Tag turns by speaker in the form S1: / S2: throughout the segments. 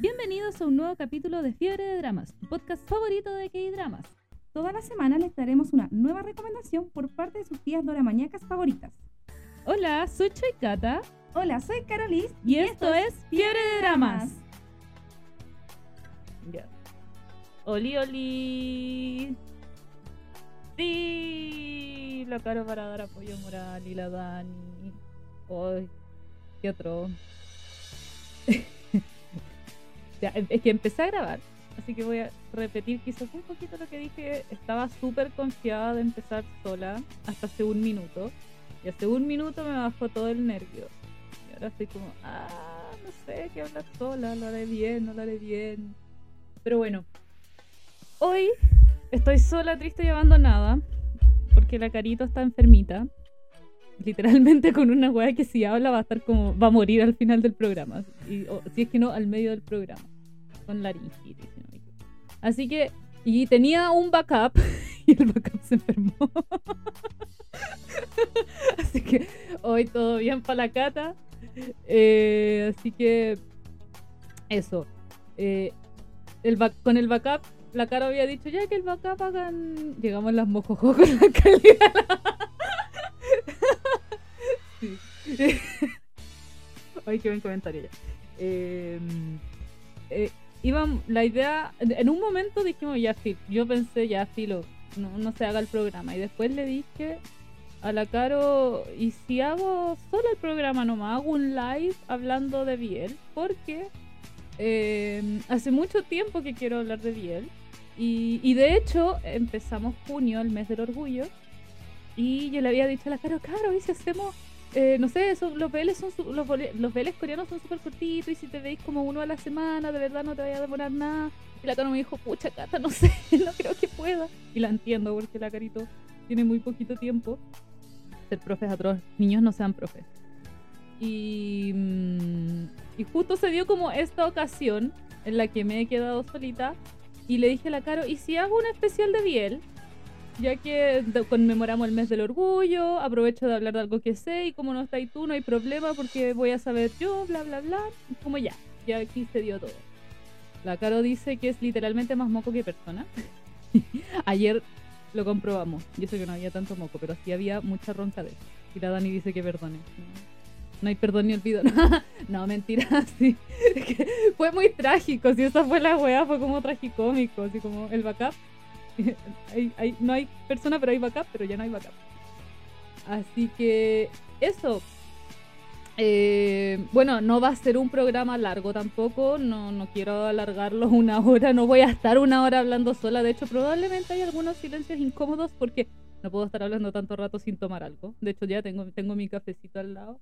S1: Bienvenidos a un nuevo capítulo de Fiebre de Dramas, tu podcast favorito de K-Dramas.
S2: Toda la semana les daremos una nueva recomendación por parte de sus tías doramañacas favoritas.
S1: Hola, soy Choikata
S2: Hola, soy Carolis
S1: y, esto, es Fiebre de Dramas. Ya. Oli, oli. Sí, la caro para dar apoyo moral y la Dani. Ay, qué otro. Ya, es que empecé a grabar, así que voy a repetir quizás un poquito lo que dije. Estaba súper confiada de empezar sola hasta hace un minuto. Y hace un minuto me bajó todo el nervio. Y ahora estoy como, ah, no sé, qué hablar sola, lo haré bien, no lo haré bien. Pero bueno, hoy estoy sola, triste y abandonada. Porque la carito está enfermita. Literalmente con una weá que si habla va a estar como, va a morir al final del programa. Y, o, si es que no, al medio del programa. Con laringitis. Así que, y tenía un backup. Y el backup se enfermó. así que hoy todo bien para la cata. Eh, así que, eso. Eh, el con el backup, la cara había dicho ya que el backup hagan. Llegamos las mojojo con la calidad. Ay, qué buen comentario ya. Eh, eh, iban, la idea, en un momento dijimos ya, filo, yo pensé ya, filo, no, no se haga el programa. Y después le dije a la Caro, ¿y si hago solo el programa nomás? Hago un live hablando de Biel, porque eh, hace mucho tiempo que quiero hablar de Biel. Y, y de hecho, empezamos junio, el mes del orgullo. Y yo le había dicho a la Caro, Caro, ¿y si hacemos eh, no sé, son, los BLs son los, los coreanos son súper cortitos y si te veis como uno a la semana, de verdad no te vaya a demorar nada. Y la Caro me dijo, pucha Cata, no sé, no creo que pueda. Y la entiendo porque la Carito tiene muy poquito tiempo. Ser profes atroz, niños no sean profes. Y, mm, y justo se dio como esta ocasión en la que me he quedado solita y le dije a la Caro, ¿y si hago un especial de Biel? Ya que conmemoramos el mes del orgullo, aprovecho de hablar de algo que sé y como no está ahí tú, no hay problema porque voy a saber yo, bla, bla, bla. Como ya, ya aquí se dio todo. La Caro dice que es literalmente más moco que persona. Ayer lo comprobamos. Yo sé que no había tanto moco, pero sí había mucha roncadera. Y la Dani dice que perdone. No, hay perdón ni olvido. no, mentira, sí. Fue muy trágico. Si esa fue la weá, fue como tragicómico. Así como el backup. No hay persona, pero hay backup, pero ya no hay backup. Así que eso. Eh, bueno, no va a ser un programa largo tampoco. No, no quiero alargarlo una hora. No voy a estar una hora hablando sola. De hecho, probablemente hay algunos silencios incómodos porque no puedo estar hablando tanto rato sin tomar algo. De hecho, ya tengo, mi cafecito al lado.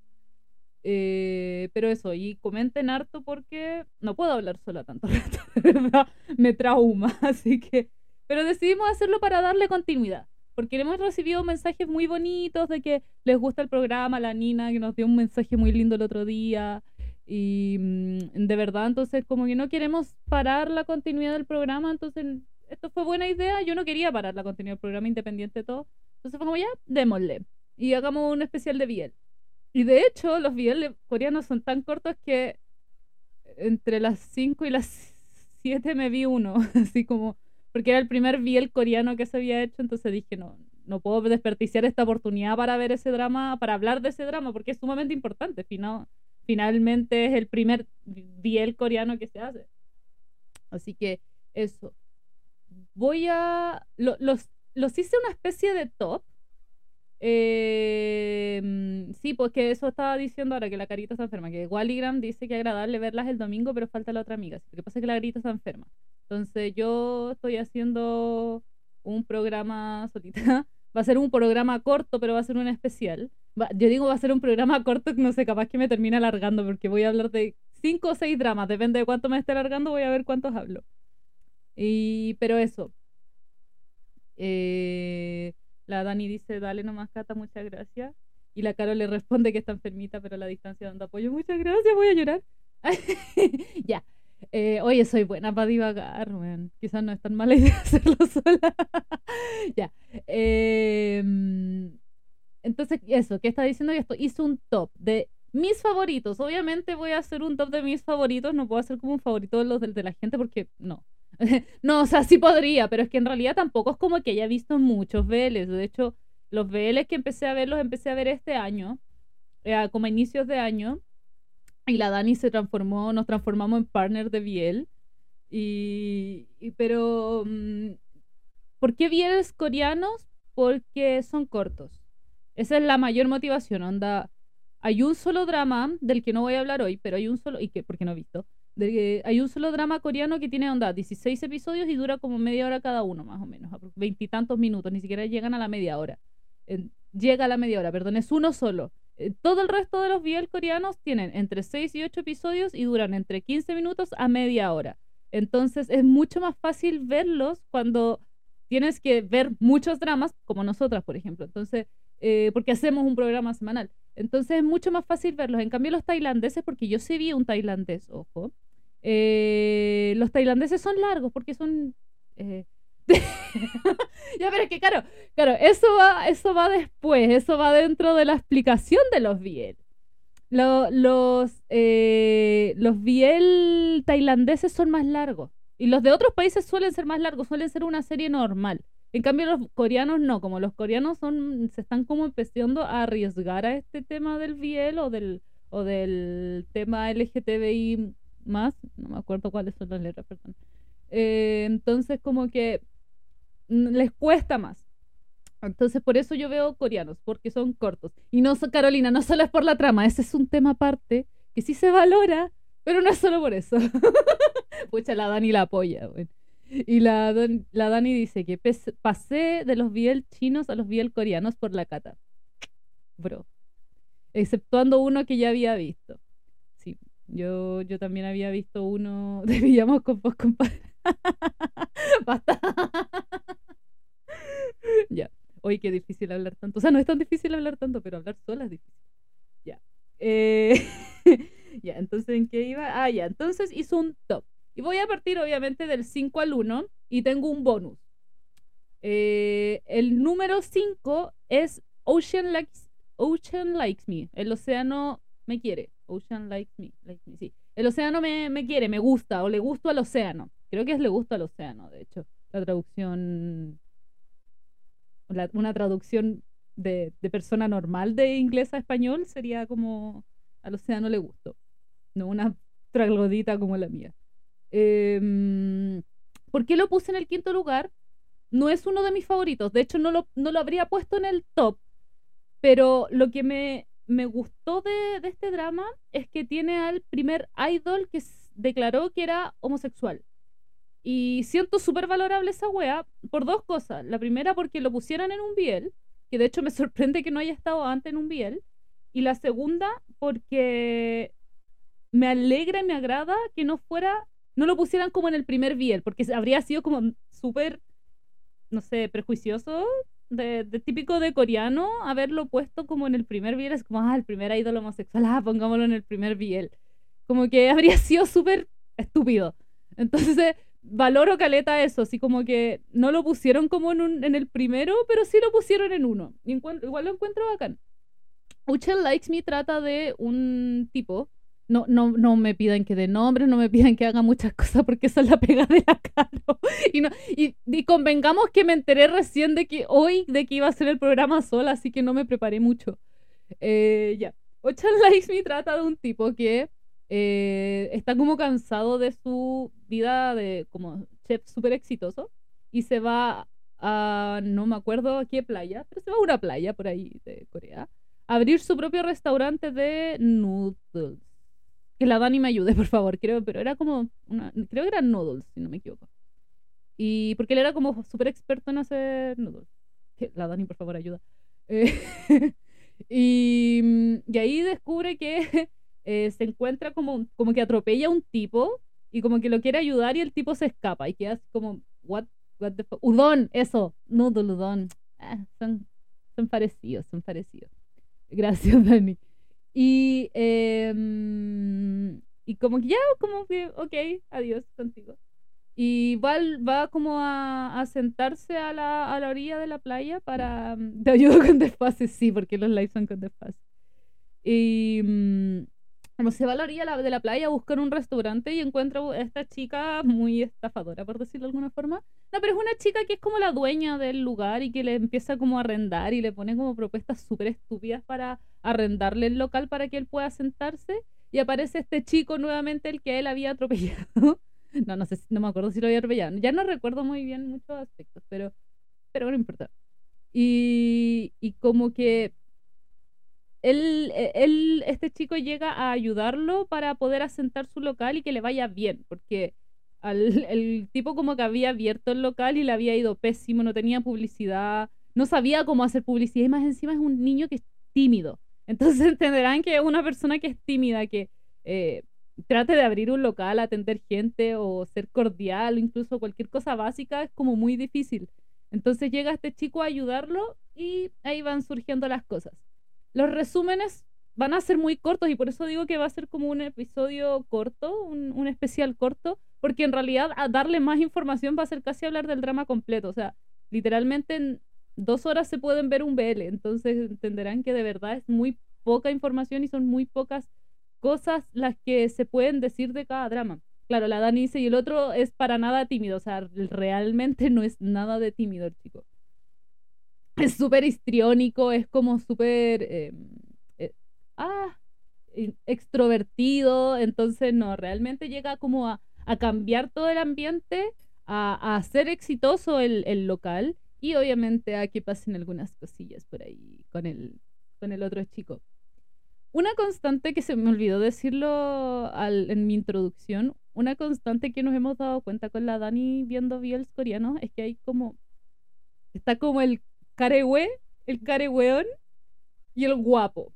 S1: Eh, pero eso, y comenten harto porque no puedo hablar sola tanto rato, me trauma, así que... Pero decidimos hacerlo para darle continuidad, porque hemos recibido mensajes muy bonitos de que les gusta el programa, la Nina que nos dio un mensaje muy lindo el otro día, y mm, de verdad, entonces como que no queremos parar la continuidad del programa, entonces esto fue buena idea, yo no quería parar la continuidad del programa independiente de todo, entonces fue como ya, démosle, y hagamos un especial de Biel. Y de hecho, los BL coreanos son tan cortos que entre las 5 y las 7 me vi uno, así como, porque era el primer BL coreano que se había hecho, entonces dije, no, no puedo desperdiciar esta oportunidad para ver ese drama, para hablar de ese drama, porque es sumamente importante, fina- finalmente es el primer BL coreano que se hace. Así que eso. Voy a... lo- los, los hice una especie de top, eh, sí, pues que eso estaba diciendo ahora que la carita está enferma. Que Walligram dice que agradable verlas el domingo, pero falta la otra amiga. Lo que pasa es que la carita está enferma. Entonces yo estoy haciendo un programa solita. Va a ser un programa corto, pero va a ser un especial. Yo digo va a ser un programa corto, no sé, capaz que me termine alargando porque voy a hablar de cinco o seis dramas. Depende de cuánto me esté alargando, voy a ver cuántos hablo. Y, pero eso. Eh, la Dani dice, dale nomás, Cata, muchas gracias. Y la Caro le responde que está enfermita, pero la distancia dando apoyo. Muchas gracias, voy a llorar. ya. Eh, oye, soy buena para divagar, weón. Quizás no es tan mala idea hacerlo sola. ya. Eh, entonces, eso, ¿qué está diciendo esto? Hizo un top de mis favoritos. Obviamente voy a hacer un top de mis favoritos, no puedo hacer como un favorito de los de, de la gente porque no. no, o sea, sí podría, pero es que en realidad tampoco es como que haya visto muchos VLs. De hecho, los VLs que empecé a ver los empecé a ver este año, eh, como a inicios de año. Y la Dani se transformó, nos transformamos en partner de Biel. Y, pero, mm, ¿por qué VLs coreanos? Porque son cortos. Esa es la mayor motivación, onda. Hay un solo drama del que no voy a hablar hoy, pero hay un solo, y que, porque no he visto, hay un solo drama coreano que tiene onda 16 episodios y dura como media hora cada uno, más o menos, veintitantos minutos, ni siquiera llegan a la media hora. Llega a la media hora, perdón, es uno solo. Eh, todo el resto de los BL coreanos tienen entre 6 y 8 episodios y duran entre 15 minutos a media hora. Entonces es mucho más fácil verlos cuando tienes que ver muchos dramas, como nosotras, por ejemplo. Entonces, eh, porque hacemos un programa semanal. Entonces es mucho más fácil verlos. En cambio, los tailandeses, porque yo sí vi un tailandés, ojo, eh, los tailandeses son largos porque son... ya, pero es que claro, claro, eso va, eso va después, eso va dentro de la explicación de los biel. Lo- los, eh, los biel tailandeses son más largos. Y los de otros países suelen ser más largos, suelen ser una serie normal. En cambio, los coreanos no, como los coreanos son, se están como empezando a arriesgar a este tema del biel o del, o del tema LGTBI más, no me acuerdo cuáles son las letras, perdón. Eh, entonces, como que les cuesta más. Entonces, por eso yo veo coreanos, porque son cortos. Y no, Carolina, no solo es por la trama, ese es un tema aparte que sí se valora, pero no es solo por eso. Pucha, la Dani la apoya. Y la, la Dani dice que pasé de los biel chinos a los biel coreanos por la cata. Bro. Exceptuando uno que ya había visto. Sí, yo, yo también había visto uno de Villamos compadre. Basta. ya. Hoy qué difícil hablar tanto. O sea, no es tan difícil hablar tanto, pero hablar sola es difícil. Ya. Eh, ya, entonces, ¿en qué iba? Ah, ya. Entonces hizo un top. Y voy a partir, obviamente, del 5 al 1 y tengo un bonus. Eh, el número 5 es Ocean Likes, Ocean Likes Me. El océano me quiere. Ocean Likes Me. Likes me, sí. El océano me, me quiere, me gusta, o le gusto al océano. Creo que es le gusto al océano, de hecho. La traducción. Una traducción de, persona normal de inglés a español sería como al océano le gusto. No una traglodita como la mía. Em, ¿Por qué lo puse en el quinto lugar? No es uno de mis favoritos. De hecho, no lo, no lo habría puesto en el top. Pero lo que me, me gustó de, este drama es que tiene al primer idol que declaró que era homosexual. Y siento súper valorable esa wea por dos cosas. La primera, porque lo pusieran en un biel, que de hecho me sorprende que no haya estado antes en un biel. Y la segunda, porque me alegra y me agrada que no fuera, no lo pusieran como en el primer biel, porque habría sido como súper, no sé, prejuicioso, de, típico de coreano, haberlo puesto como en el primer biel, es como, ah, el primer ídolo homosexual, ah, pongámoslo en el primer biel. Como que habría sido súper estúpido. Entonces, valoro caleta eso, así como que no lo pusieron como en, un- en el primero, pero sí lo pusieron en uno. Y igual lo encuentro bacán. Uchel Likes Me trata de un tipo. No, no, no me pidan que dé nombres, no me pidan que haga muchas cosas porque esa es la pega de la Caro. Y, no, y, y convengamos que me enteré recién de que hoy de que iba a hacer el programa sola, así que no me preparé mucho. Eh, ya. Uchel Likes Me trata de un tipo que eh, está como cansado de su vida de como chef súper exitoso y se va a, no me acuerdo a qué playa, pero se va a una playa por ahí de Corea, a abrir su propio restaurante de noodles. Que la Dani me ayude, por favor, creo, pero era como, una, creo que eran noodles, si no me equivoco. Y porque él era como súper experto en hacer noodles. La Dani, por favor, ayuda. Eh, y, y ahí descubre que eh, se encuentra como, como que atropella a un tipo y como que lo quiere ayudar y el tipo se escapa y queda así como, what, what the fuck? Udon, eso, noodle udon. Ah, son, son parecidos, son parecidos. Gracias, Dani. Y, em, y como que ya, como que, ok, adiós contigo. Y va, va como a, a sentarse a la, a la orilla de la playa para... mm, Te ayudo con desfase, sí, porque los lives son con desfase. Y mm, como se va a la orilla de la playa a buscar un restaurante y encuentra a esta chica muy estafadora, por decirlo de alguna forma. No, pero es una chica que es como la dueña del lugar y que le empieza como a arrendar y le pone como propuestas súper estúpidas para arrendarle el local para que él pueda sentarse. Y aparece este chico nuevamente, el que él había atropellado. No, no sé, no me acuerdo si lo había atropellado. Ya no recuerdo muy bien muchos aspectos, pero, pero no importa. Y, y como que él, e, él, este chico llega a ayudarlo para poder asentar su local y que le vaya bien, porque al, el tipo como que había abierto el local y le había ido pésimo, no tenía publicidad, no sabía cómo hacer publicidad y más encima es un niño que es tímido. Entonces entenderán que una persona que es tímida, que eh, trate de abrir un local, atender gente o ser cordial incluso cualquier cosa básica es como muy difícil. Entonces llega este chico a ayudarlo y ahí van surgiendo las cosas los resúmenes van a ser muy cortos y por eso digo que va a ser como un episodio corto, un, especial corto, porque en realidad a darle más información va a ser casi hablar del drama completo. O sea, literalmente en dos horas se pueden ver un BL, entonces entenderán que de verdad es muy poca información y son muy pocas cosas las que se pueden decir de cada drama. Claro, la Dani dice, y el otro es para nada tímido, o sea, realmente no es nada de tímido el chico es súper histriónico, es como súper... Eh, eh, ah, extrovertido, entonces no, realmente llega como a, cambiar todo el ambiente, a, hacer exitoso el, local y obviamente a que pasen algunas cosillas por ahí con el, con el otro chico. Una constante que se me olvidó decirlo en mi introducción, una constante que nos hemos dado cuenta con la Dani viendo BLs coreanos es que hay como, está como el carehue, el carehueón y el guapo.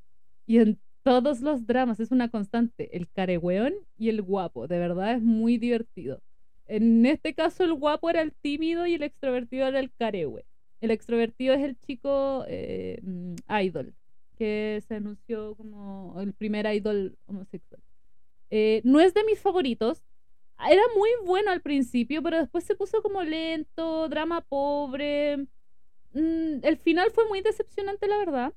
S1: Y en todos los dramas es una constante, el carehueón y el guapo. De verdad es muy divertido. En este caso el guapo era el tímido y el extrovertido era el carehue. El extrovertido es el chico eh, mm, idol, que se anunció como el primer idol homosexual. Eh, no es de mis favoritos. Era muy bueno al principio, pero después se puso como lento, drama pobre. Mm, el final fue muy decepcionante, la verdad.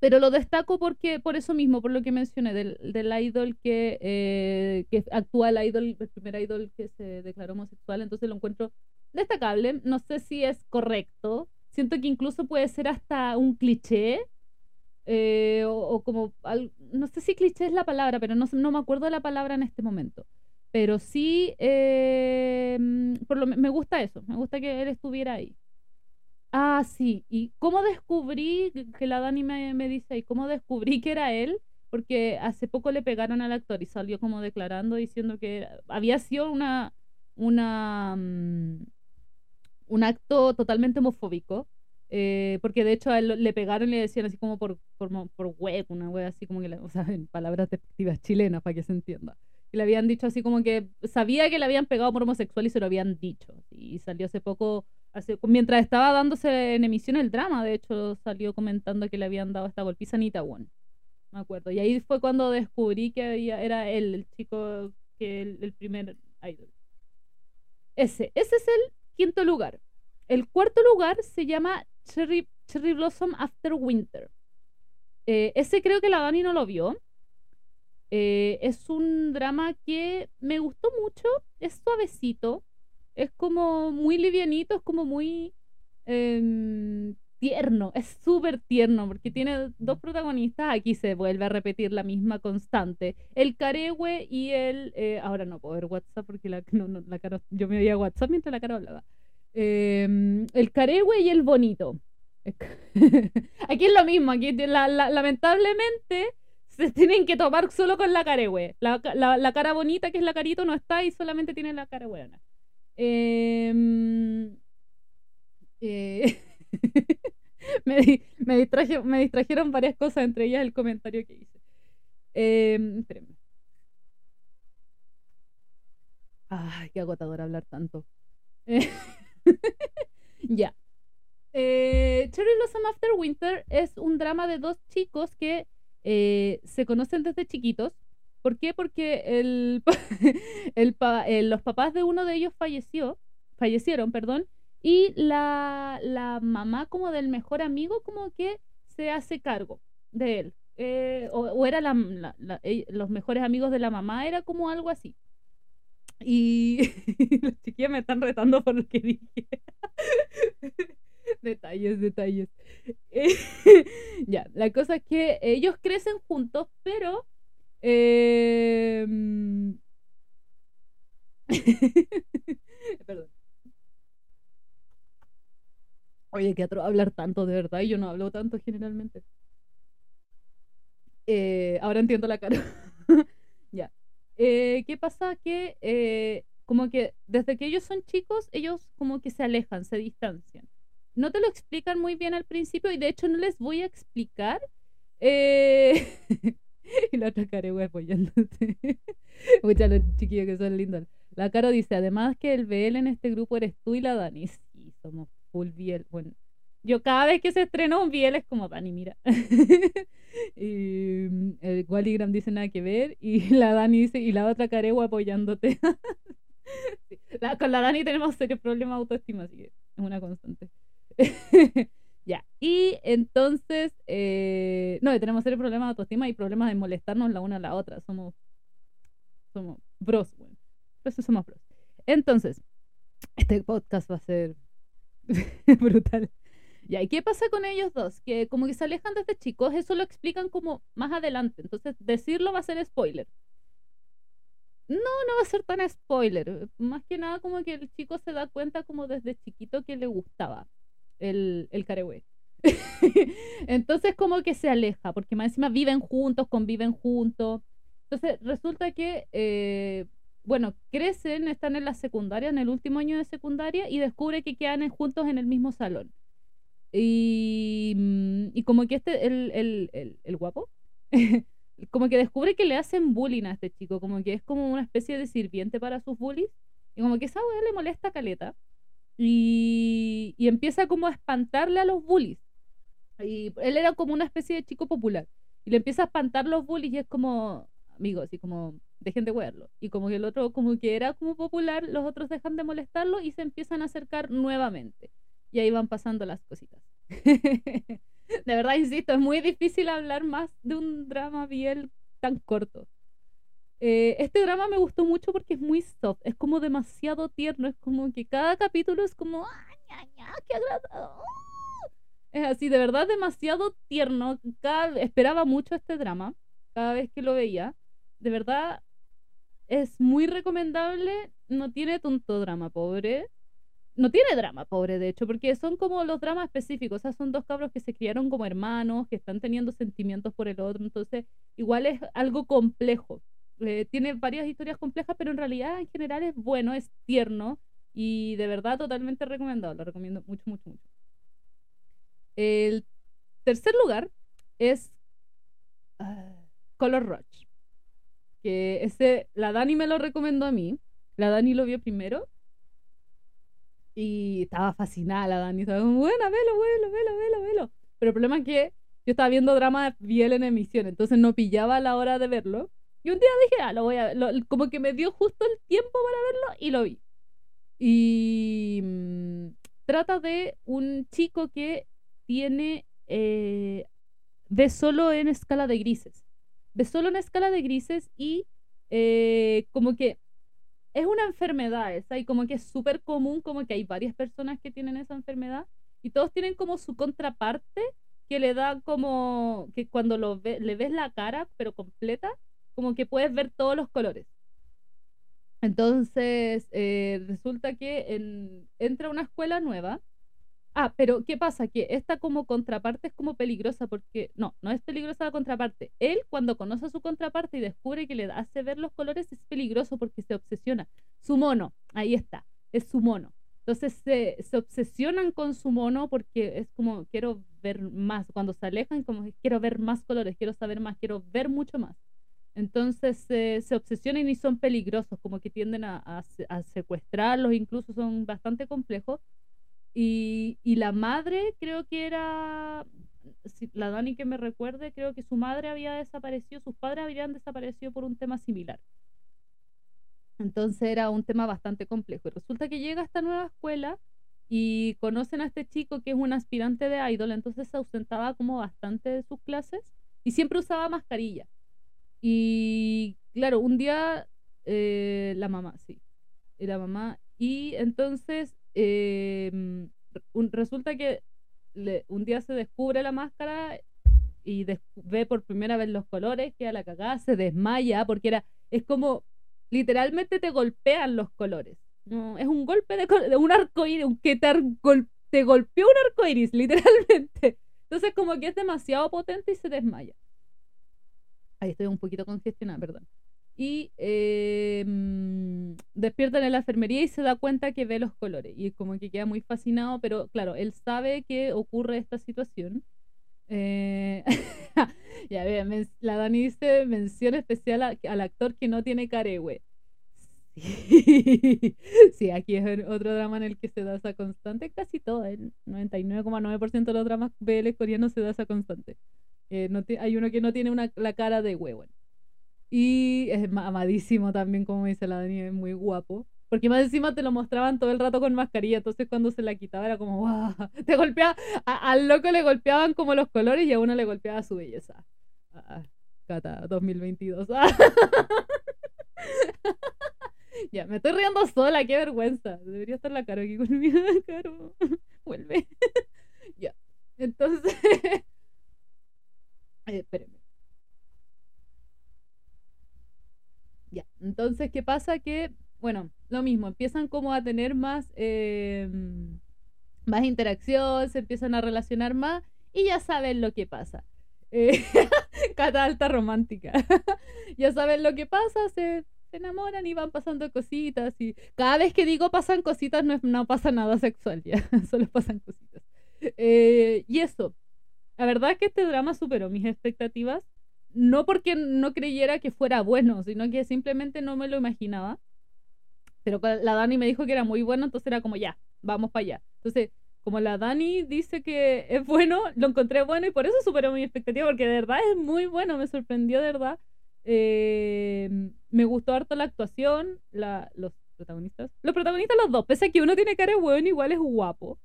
S1: Pero lo destaco porque, por eso mismo, por lo que mencioné, del, del idol que, eh, que actúa el idol, el primer idol que se declaró homosexual, entonces lo encuentro destacable. No sé si es correcto. Siento que incluso puede ser hasta un cliché. Eh, o, como, no sé si cliché es la palabra, pero no, no me acuerdo de la palabra en este momento. Pero sí, eh, mm, por lo, me gusta eso, me gusta que él estuviera ahí. Ah, sí. ¿Y cómo descubrí, que la Dani me, me dice, ¿y cómo descubrí que era él? Porque hace poco le pegaron al actor y salió como declarando, diciendo que había sido una, una, mm, un acto totalmente homofóbico. Eh, porque de hecho a él le pegaron y le decían así como por, por, web, una web así como que, o sea, en palabras despectivas chilenas para que se entienda. Y le habían dicho así como que sabía que le habían pegado por homosexual y se lo habían dicho. Y salió hace poco mientras estaba dándose en emisión el drama, de hecho, salió comentando que le habían dado esta golpiza a Anita Won. Me acuerdo. Y ahí fue cuando descubrí que había, era él, el chico, que el, primer idol. Ese, ese es el quinto lugar. El cuarto lugar se llama Cherry, Cherry Blossom After Winter. Eh, ese creo que la Dani no lo vio. Eh, es un drama que me gustó mucho, es suavecito, es como muy livianito, es como muy em, tierno, es súper tierno porque tiene dos protagonistas, aquí se vuelve a repetir la misma constante, el Carehue y el, eh, ahora no puedo ver WhatsApp porque la, no, no, la cara, yo me oía WhatsApp mientras la cara hablaba, em, el Carehue y el bonito. aquí es lo mismo, aquí lamentablemente se tienen que tomar solo con la carehue. La, la, la, cara bonita, que es la carito, no está y solamente tiene la cara buena. Em, eh, me, me, distrajeron varias cosas, entre ellas el comentario que hice. Eh, Ay, qué agotador hablar tanto. ya. Eh, Cherry Blossom After Winter es un drama de dos chicos que eh, se conocen desde chiquitos ¿Por qué? Porque el, el, los papás de uno de ellos falleció, fallecieron, perdón, y la, la mamá como del mejor amigo como que se hace cargo de él. eh, o, era la, ell- los mejores amigos de la mamá, era como algo así. Y las chiquillas me están retando por lo que dije. detalles, detalles. Eh, ya, la cosa es que ellos crecen juntos, pero... mm, Perdón. Oye, que atro hablar tanto, de verdad, y yo no hablo tanto generalmente. Eh, ahora entiendo la cara. ya. Eh, ¿Qué pasa? Que eh, como que desde que ellos son chicos, ellos como que se alejan, se distancian. No te lo explican muy bien al principio y de hecho no les voy a explicar. Y la otra cara güey apoyándote. Muchas los chiquillos que son lindos. La Caro dice, además que el BL en este grupo eres tú y la Dani. Sí, somos full BL. Bueno, yo cada vez que se estrena un BL es como Dani, mira. y mm, el Walligram dice nada que ver. Y la Dani dice, y la otra Caregua apoyándote. Sí, la- con la Dani tenemos serios problemas de autoestima, así que es una constante. Ya, y entonces, eh, no, tenemos serios problemas de autoestima y problemas de molestarnos la una a la otra. Somos, somos bros, bueno. Por eso somos bros. Entonces, este podcast va a ser brutal. Ya, ¿y qué pasa con ellos dos? Que como que se alejan desde chicos, eso lo explican como más adelante. Entonces, decirlo va a ser spoiler. No, no va a ser tan spoiler. Más que nada como que el chico se da cuenta como desde chiquito que le gustaba el, el. Entonces como que se aleja, porque más encima viven juntos, conviven juntos. Entonces resulta que, eh, bueno, crecen, están en la secundaria, en el último año de secundaria, y descubre que quedan juntos en el mismo salón. Y, mm, y como que este, el, el, el, el guapo, como que descubre que le hacen bullying a este chico, como que es como una especie de sirviente para sus bullies, y como que esa weá le molesta a caleta, y, y empieza como a espantarle a los bullies. Y él era como una especie de chico popular, y le empieza a espantar los bullies, y es como, amigos, y como, dejen de wearlo. Y como que el otro, como que era como popular, los otros dejan de molestarlo y se empiezan a acercar nuevamente. Y ahí van pasando las cositas. De verdad, insisto, es muy difícil hablar más de un drama bien tan corto. Eh, este drama me gustó mucho porque es muy soft, es como demasiado tierno, es como que cada capítulo es como, ¡ay, ña, ña, qué agradable! Es así, de verdad, demasiado tierno. Cada, esperaba mucho este drama, cada vez que lo veía. De verdad, es muy recomendable. No tiene tonto drama, pobre. No tiene drama, pobre, de hecho, porque son como los dramas específicos. O sea, son dos cabros que se criaron como hermanos, que están teniendo sentimientos por el otro. Entonces, igual es algo complejo. Eh, tiene varias historias complejas, pero en realidad, en general, es bueno, es tierno. Y de verdad, totalmente recomendado. Lo recomiendo mucho, mucho, mucho. El tercer lugar es ah, Color Rush. Que ese, la Dani me lo recomendó a mí. La Dani lo vio primero. Y estaba fascinada la Dani. Estaba como, bueno, velo, velo, velo, velo, velo. Pero el problema es que yo estaba viendo drama Biel en emisión, entonces no pillaba la hora de verlo. Y un día dije, ah, lo voy a lo- como que me dio justo el tiempo para verlo y lo vi. Y mm, trata de un chico que tiene, eh, ve solo en escala de grises. Ve solo en escala de grises y eh, como que es una enfermedad esa y como que es súper común, como que hay varias personas que tienen esa enfermedad y todos tienen como su contraparte que le da como que cuando lo ve, le ves la cara pero completa, como que puedes ver todos los colores. Entonces, eh, resulta que en- entra una escuela nueva. Ah, pero ¿qué pasa? Que esta como contraparte es como peligrosa porque, no, no es peligrosa la contraparte. Él cuando conoce a su contraparte y descubre que le hace ver los colores es peligroso porque se obsesiona. Su mono, ahí está, es su mono. Entonces se, se obsesionan con su mono porque es como quiero ver más. Cuando se alejan, como quiero ver más colores, quiero saber más, quiero ver mucho más. Entonces eh, se obsesionan y son peligrosos, como que tienden a, a se- a secuestrarlos, incluso son bastante complejos. Y, la madre creo que era, la Dani que me recuerde, creo que su madre había desaparecido, sus padres habían desaparecido por un tema similar. Entonces era un tema bastante complejo. Y resulta que llega a esta nueva escuela y conocen a este chico que es un aspirante de idol, entonces se ausentaba como bastante de sus clases Y siempre usaba mascarilla. Y claro, un día eh, la mamá, sí. La mamá. Y entonces em, resulta que le- un día se descubre la máscara y ve por primera vez los colores, queda la cagada, se desmaya porque era, es como, literalmente te golpean los colores. No, es un golpe de, de un arco iris, que te, te golpeó un arco iris, literalmente. Entonces como que es demasiado potente y se desmaya. Ahí estoy un poquito congestionada, perdón. Y eh, mm, despierta en la enfermería y se da cuenta que ve los colores. Y como que queda muy fascinado, pero claro, él sabe que ocurre esta situación. Eh, ya ve, men- la Dani dice mención especial a- al actor que no tiene caregüe. Sí. sí, aquí es otro drama en el que se da esa constante. Casi todo, el 99,9% de los dramas BL coreanos se da esa constante. Eh, no hay uno que no tiene una, la cara de huevo. Y es ma- amadísimo también, como dice la Dani, es muy guapo. Porque más encima te lo mostraban todo el rato con mascarilla, entonces cuando se la quitaba era como, ¡wow! Te golpeaba, al loco le golpeaban como los colores y a uno le golpeaba su belleza. Ah, Cata, 2022. ya, me estoy riendo sola, qué vergüenza. Debería estar la cara aquí conmigo, Caro. Vuelve. ya, entonces... Eh, espérenme. Ya, entonces, ¿qué pasa? Que, bueno, lo mismo, empiezan como a tener más, eh, más interacción, se empiezan a relacionar más y ya saben lo que pasa. Eh, alta romántica. ya saben lo que pasa, se, se enamoran y van pasando cositas y cada vez que digo pasan cositas no, es- no pasa nada sexual ya, solo pasan cositas. Eh, y eso, la verdad es que este drama superó mis expectativas no porque no creyera que fuera bueno, sino que simplemente no me lo imaginaba. Pero la Dani me dijo que era muy bueno, entonces era como, ya, vamos para allá. Entonces, como la Dani dice que es bueno, lo encontré bueno y por eso superó mi expectativa, porque de verdad es muy bueno, me sorprendió de verdad. Eh, me gustó harto la actuación, la, los protagonistas. Los protagonistas los dos, pese a que uno tiene cara de igual es guapo.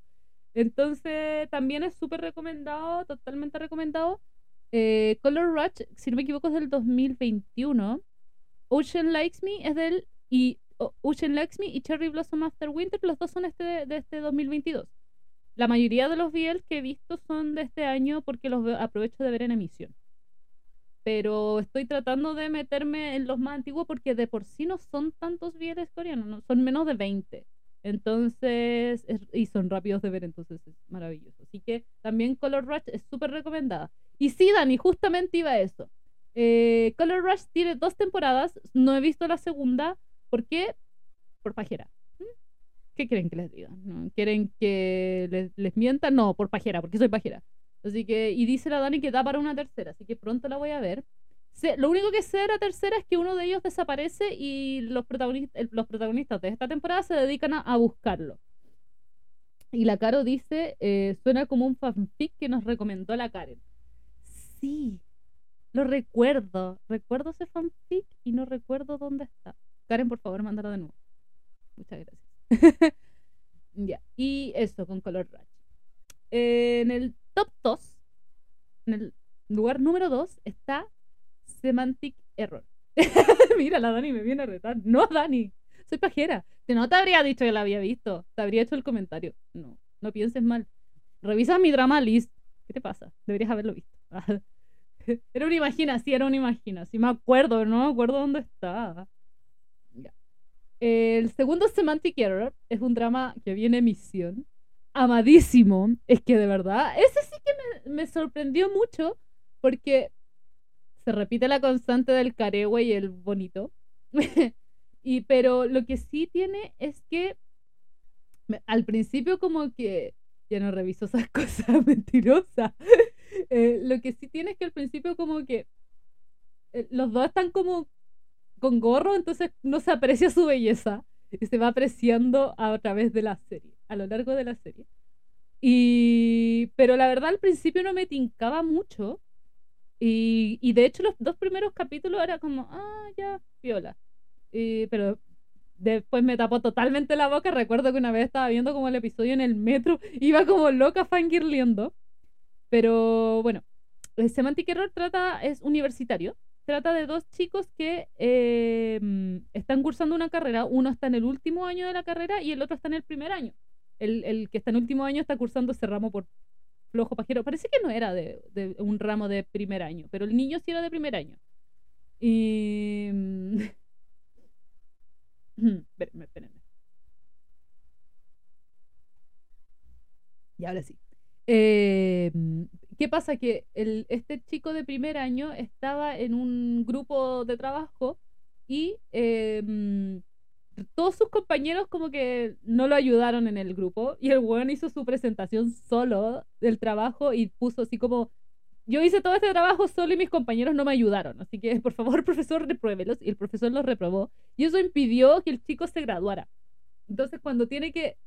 S1: Entonces, también es súper recomendado, totalmente recomendado. Eh, Color Rush, si no me equivoco, es del 2021. Ocean Likes Me es del. Y Ocean Likes Me y Cherry Blossom After Winter, los dos son este, de este 2022. La mayoría de los VLs que he visto son de este año porque los veo- aprovecho de ver en emisión. Pero estoy tratando de meterme en los más antiguos porque de por sí no son tantos VLs coreanos, no, son menos de 20. Entonces, es- y son rápidos de ver, entonces es maravilloso. Así que también Color Rush es súper recomendada. Y sí, Dani, justamente iba a eso. Eh, Color Rush tiene dos temporadas, no he visto la segunda. ¿Por qué? Por pajera. ¿Mm? ¿Qué quieren que les diga? ¿Quieren que les mienta? No, por pajera, porque soy pajera. Así que, y dice la Dani que da para una tercera, así que pronto la voy a ver. Lo único que sé de la tercera es que uno de ellos desaparece y los protagonistas, de esta temporada se dedican a, buscarlo. Y la Caro dice, eh, suena como un fanfic que nos recomendó la Karen. Sí, lo recuerdo. Recuerdo ese fanfic y no recuerdo dónde está. Karen, por favor, mándalo de nuevo. Muchas gracias. ya, y eso con Color Rush. Eh, en el top 2, en el lugar número 2, está Semantic Error. Mira, la Dani me viene a retar. No, Dani, soy pajera. Si no te habría dicho que la había visto, te habría hecho el comentario. No, no pienses mal. Revisa mi drama list. ¿Qué te pasa? Deberías haberlo visto. era una imagina, sí, era una imagina. Sí, me acuerdo, no me acuerdo dónde está. Ya. El segundo Semantic Error es un drama que viene en emisión. Amadísimo. Es que de verdad, ese sí que me sorprendió mucho porque se repite la constante del caregüe y el bonito. y pero lo que sí tiene es que al principio como que ya no reviso esas cosas mentirosas. Eh, lo que sí tiene es que al principio como que eh, los dos están como con gorro, entonces no se aprecia su belleza y se va apreciando a través de la serie, a lo largo de la serie. Y pero la verdad al principio no me tincaba mucho y, y de hecho los dos primeros capítulos era como, ah, ya, viola. Y, pero después me tapó totalmente la boca. Recuerdo que una vez estaba viendo como el episodio en el metro, iba como loca fangirleando. Pero bueno, Semantic Error trata, es universitario. Trata de dos chicos que eh, están cursando una carrera. Uno está en el último año de la carrera y el otro está en el primer año. El, el que está en el último año está cursando ese ramo por flojo pajero. Parece que no era de, un ramo de primer año, pero el niño sí era de primer año. Y. mm, espérenme, espérenme. Y ahora sí. Eh, ¿Qué pasa? Que el, este chico de primer año estaba en un grupo de trabajo y eh, mm, todos sus compañeros como que no lo ayudaron en el grupo y el weón hizo su presentación solo del trabajo y puso así como yo hice todo este trabajo solo y mis compañeros no me ayudaron, así que por favor profesor repruébelos y el profesor los reprobó y eso impidió que el chico se graduara. Entonces cuando tiene que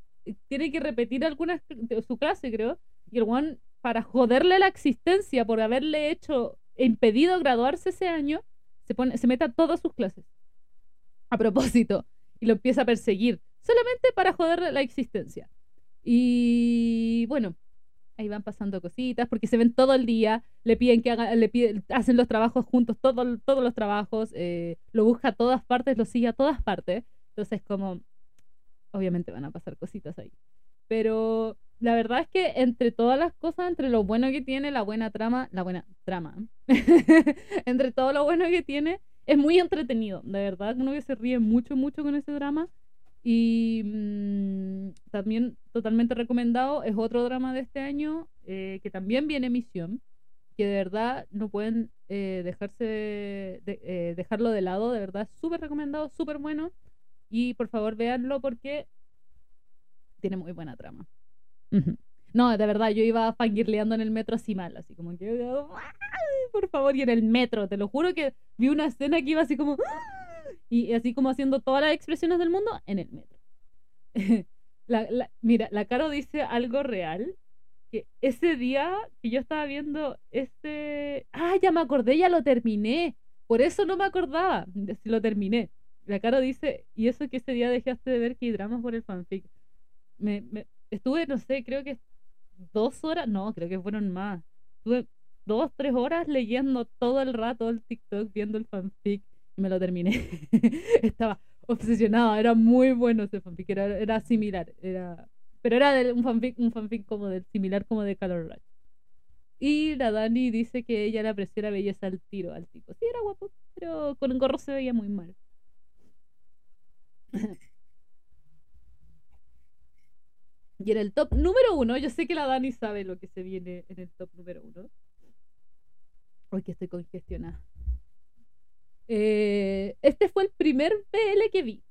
S1: tiene que repetir alguna su clase, creo, y el weón para joderle la existencia por haberle hecho impedido graduarse ese año, se pone se mete a todas sus clases. A propósito, y lo empieza a perseguir, solamente para joderle la existencia. Y bueno, ahí van pasando cositas, porque se ven todo el día, le piden que hagan, le piden, hacen los trabajos juntos, todo, todos los trabajos, eh, lo busca a todas partes, lo sigue a todas partes. Entonces, como, obviamente van a pasar cositas ahí. Pero la verdad es que entre todas las cosas, entre lo bueno que tiene, la buena trama, la buena trama, entre todo lo bueno que tiene, es muy entretenido, de verdad, uno que se ríe mucho, mucho con ese drama. Y mm, también totalmente recomendado, es otro drama de este año eh, que también viene en emisión, que de verdad no pueden eh, dejarse de, eh, dejarlo de lado, de verdad, súper recomendado, súper bueno. Y por favor véanlo porque tiene muy buena trama. Ujú. No, de verdad, yo iba fangirleando en el metro así mal, así como que, "Ay, por favor, y en el metro, te lo juro que vi una escena que iba así como, y así como haciendo todas las expresiones del mundo en el metro. La- la- mira, la Caro dice algo real, que ese día que yo estaba viendo este... Ah, ya me acordé, ya lo terminé. Por eso no me acordaba de si lo terminé. La Caro dice, y eso que ese día dejaste de ver que dramas por el fanfic. Me, me- estuve, no sé, creo que dos horas, no, creo que fueron más. Estuve dos, tres horas leyendo todo el rato el TikTok, viendo el fanfic y me lo terminé. Estaba obsesionada, era muy bueno ese fanfic, era, era similar, era, pero era un fanfic, un fanfic como del similar como de Color Rush. Y la Dani dice que ella le apreció la belleza al tiro al tipo. Sí, era guapo, pero con el gorro se veía muy mal. Y en el top número uno, yo sé que la Dani sabe lo que se viene en el top número uno. Hoy que estoy congestionada. Eh, este fue el primer PL que vi.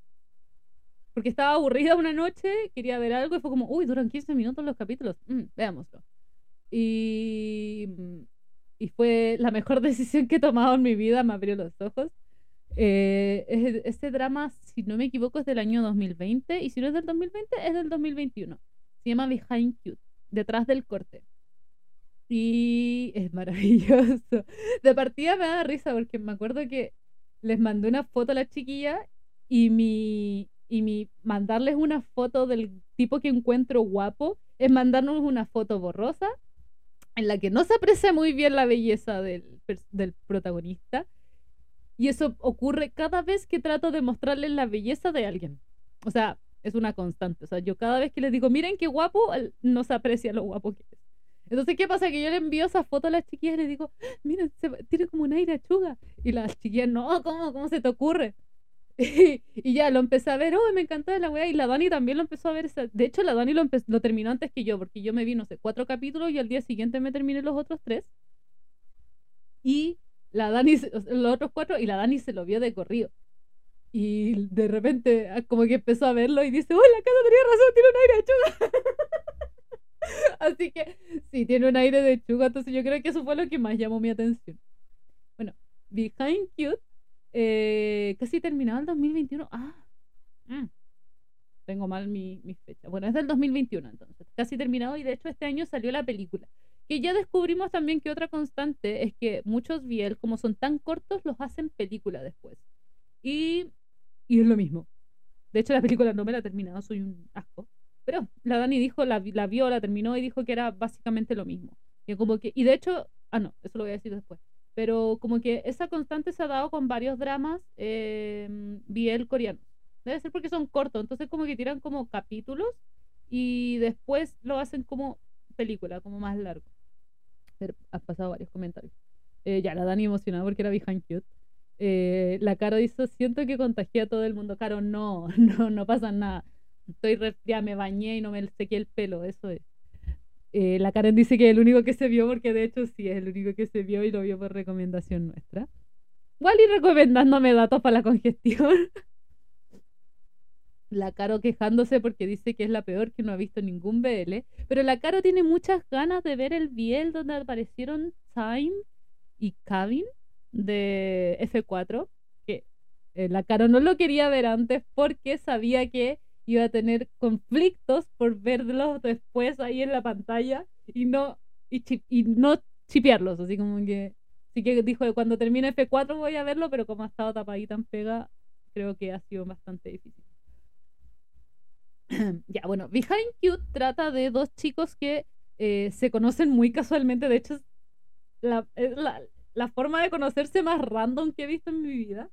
S1: Porque estaba aburrida una noche, quería ver algo y fue como, uy, duran 15 minutos los capítulos. Mm, veámoslo. Y, y fue la mejor decisión que he tomado en mi vida, me abrió los ojos. Eh, es- este drama, si no me equivoco, es del año 2020 y si no es del 2020, es del 2021. Se llama Behind Cute, detrás del corte. Y es maravilloso. De partida me da risa porque me acuerdo que les mandé una foto a la chiquilla y mi, y mi mandarles una foto del tipo que encuentro guapo es mandarnos una foto borrosa en la que no se aprecia muy bien la belleza del, del protagonista. Y eso ocurre cada vez que trato de mostrarles la belleza de alguien. O sea, es una constante. O sea, yo cada vez que les digo, miren qué guapo, no se aprecia lo guapo que es. Entonces, ¿qué pasa? Que yo le envío esa foto a las chiquillas y les digo, "Ah, miren, se tiene como un aire a chuga. Y las chiquillas, no, ¿cómo, cómo se te ocurre? y ya lo empecé a ver, oh, me encantó la weá. Y la Dani también lo empezó a ver. De hecho, la Dani lo, lo terminó antes que yo, porque yo me vi, no sé, cuatro capítulos y al día siguiente me terminé los otros tres. Y la Dani, los otros cuatro, y la Dani se lo vio de corrido. Y de repente, ah, como que empezó a verlo y dice, oh, la casa tenía razón, tiene un aire de chuga. Así que sí, tiene un aire de chuga, entonces yo creo que eso fue lo que más llamó mi atención. Bueno, Behind Cute, eh, casi terminado el 2021. Ah, mm, tengo mal mi, mi fecha. Bueno, es del 2021 entonces, casi terminado y de hecho este año salió la película. Que ya descubrimos también que otra constante es que muchos BL, como son tan cortos, los hacen película después. Y, y es lo mismo. De hecho, la película no me la he terminado, soy un asco. Pero la Dani dijo, la, la vio, la terminó y dijo que era básicamente lo mismo. Que como que, y de hecho, ah, no, eso lo voy a decir después. Pero como que esa constante se ha dado con varios dramas eh, biel coreanos. Debe ser porque son cortos, entonces como que tiran como capítulos y después lo hacen como película, como más largo. Pero has pasado varios comentarios. Eh, ya, la Dani emocionada porque era Behind Cute. Eh, la Caro dice, siento que contagié a todo el mundo. Caro, no, no, no pasa nada. Estoy ya me bañé y no me sequé el pelo, eso es. Eh, la Karen dice que es el único que se vio, porque de hecho sí es el único que se vio y lo vio por recomendación nuestra. Wally recomendándome datos para la congestión. la Caro quejándose porque dice que es la peor, que no ha visto ningún BL. Pero la Caro tiene muchas ganas de ver el BL donde aparecieron Time y Kevin de F4. Que eh, la Caro no lo quería ver antes porque sabía que iba a tener conflictos por verlos después ahí en la pantalla y no, y, y no chipearlos. Así como que. Así que dijo, cuando termine F4 voy a verlo, pero como ha estado tapadita en pega, creo que ha sido bastante difícil. ya, bueno, Behind Cute trata de dos chicos que eh, se conocen muy casualmente. De hecho, es la, la, forma de conocerse más random que he visto en mi vida.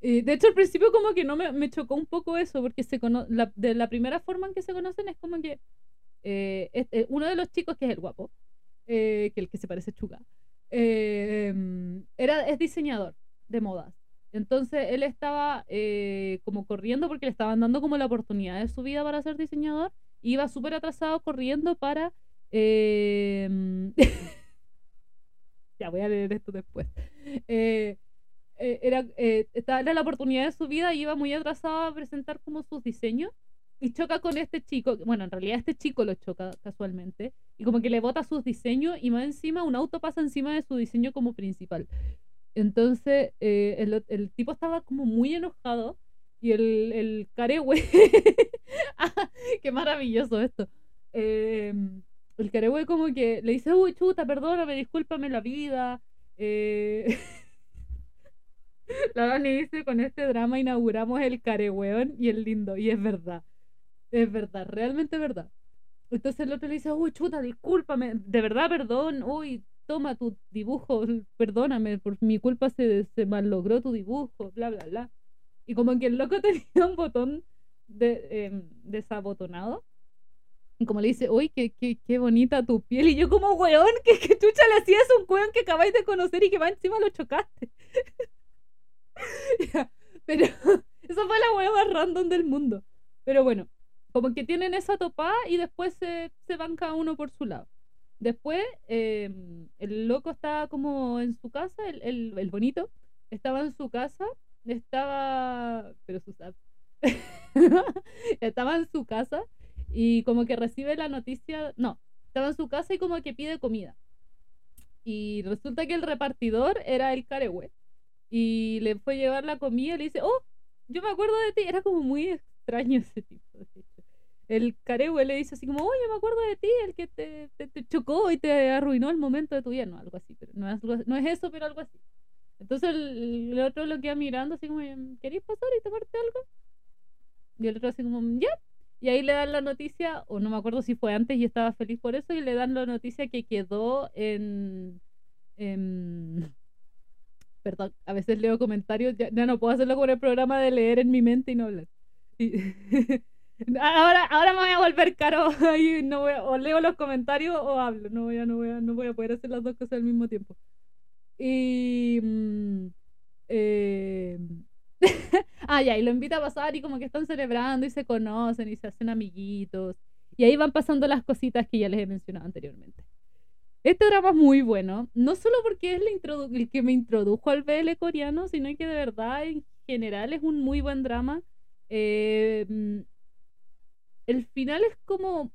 S1: Eh, de hecho, al principio como que no me, me chocó un poco eso, porque se la, de la primera forma en que se conocen es como que eh, uno de los chicos, que es el guapo, que el que se parece Chuga, era, es diseñador de modas. Entonces él estaba eh, como corriendo porque le estaban dando como la oportunidad de su vida para ser diseñador. Iba súper atrasado corriendo para... Ya voy a leer esto después. Eh, eh, era, esta era la oportunidad de su vida y iba muy atrasado a presentar como sus diseños. Y choca con este chico, bueno, en realidad este chico lo choca casualmente, y como que le bota sus diseños y más encima un auto pasa encima de su diseño como principal. Entonces, eh, el, el, tipo estaba como muy enojado y el, el carehue, ah, qué maravilloso esto. Eh, el carehue como que le dice, uy, chuta, perdóname, discúlpame la vida. Eh, la Dani dice, con este drama inauguramos el carehueón y el lindo. Y es verdad, es verdad, realmente verdad. Entonces el otro le dice, uy, chuta, discúlpame, de verdad, perdón, uy, toma tu dibujo, perdóname, por mi culpa se, se logró tu dibujo, bla, bla, bla. Y como que el loco tenía un botón de, eh, desabotonado. Como le dice, uy, qué, qué, qué, bonita tu piel. Y yo como, weón, que, que chucha le hacías un weón que acabáis de conocer y que va encima lo chocaste. pero eso fue la weá más random del mundo. Pero bueno, como que tienen esa topada y después se, se van cada uno por su lado. Después, em, el loco estaba como en su casa, el, el, el, bonito, estaba en su casa, estaba. Pero su estaba en su casa y como que recibe la noticia. No, estaba en su casa y como que pide comida. Y resulta que el repartidor era el carehue. Y le fue a llevar la comida y le dice: Oh, yo me acuerdo de ti. Era como muy extraño ese tipo el carehue le dice así como, oye, me acuerdo de ti, el que te, te, chocó y te arruinó el momento de tu vida, no, algo así, pero no es, no es eso, pero algo así. Entonces el, otro lo queda mirando así como, ¿queréis pasar y tomarte algo? Y el otro así como, ya. Y ahí le dan la noticia, o no me acuerdo si fue antes y estaba feliz por eso, y le dan la noticia que quedó en... perdón, a veces leo comentarios, ya, no puedo hacerlo con el programa de leer en mi mente y no hablar. Y Ahora, ahora me voy a volver caro y no voy o leo los comentarios o hablo. No voy a, no voy a, no voy a poder hacer las dos cosas al mismo tiempo. Y mm, eh, ah, ya, y lo invita a pasar y como que están celebrando y se conocen y se hacen amiguitos. Y ahí van pasando las cositas que ya les he mencionado anteriormente. Este drama es muy bueno, no solo porque es el que me introdujo al BL coreano, sino que de verdad en general es un muy buen drama. Eh, mm, el final es como.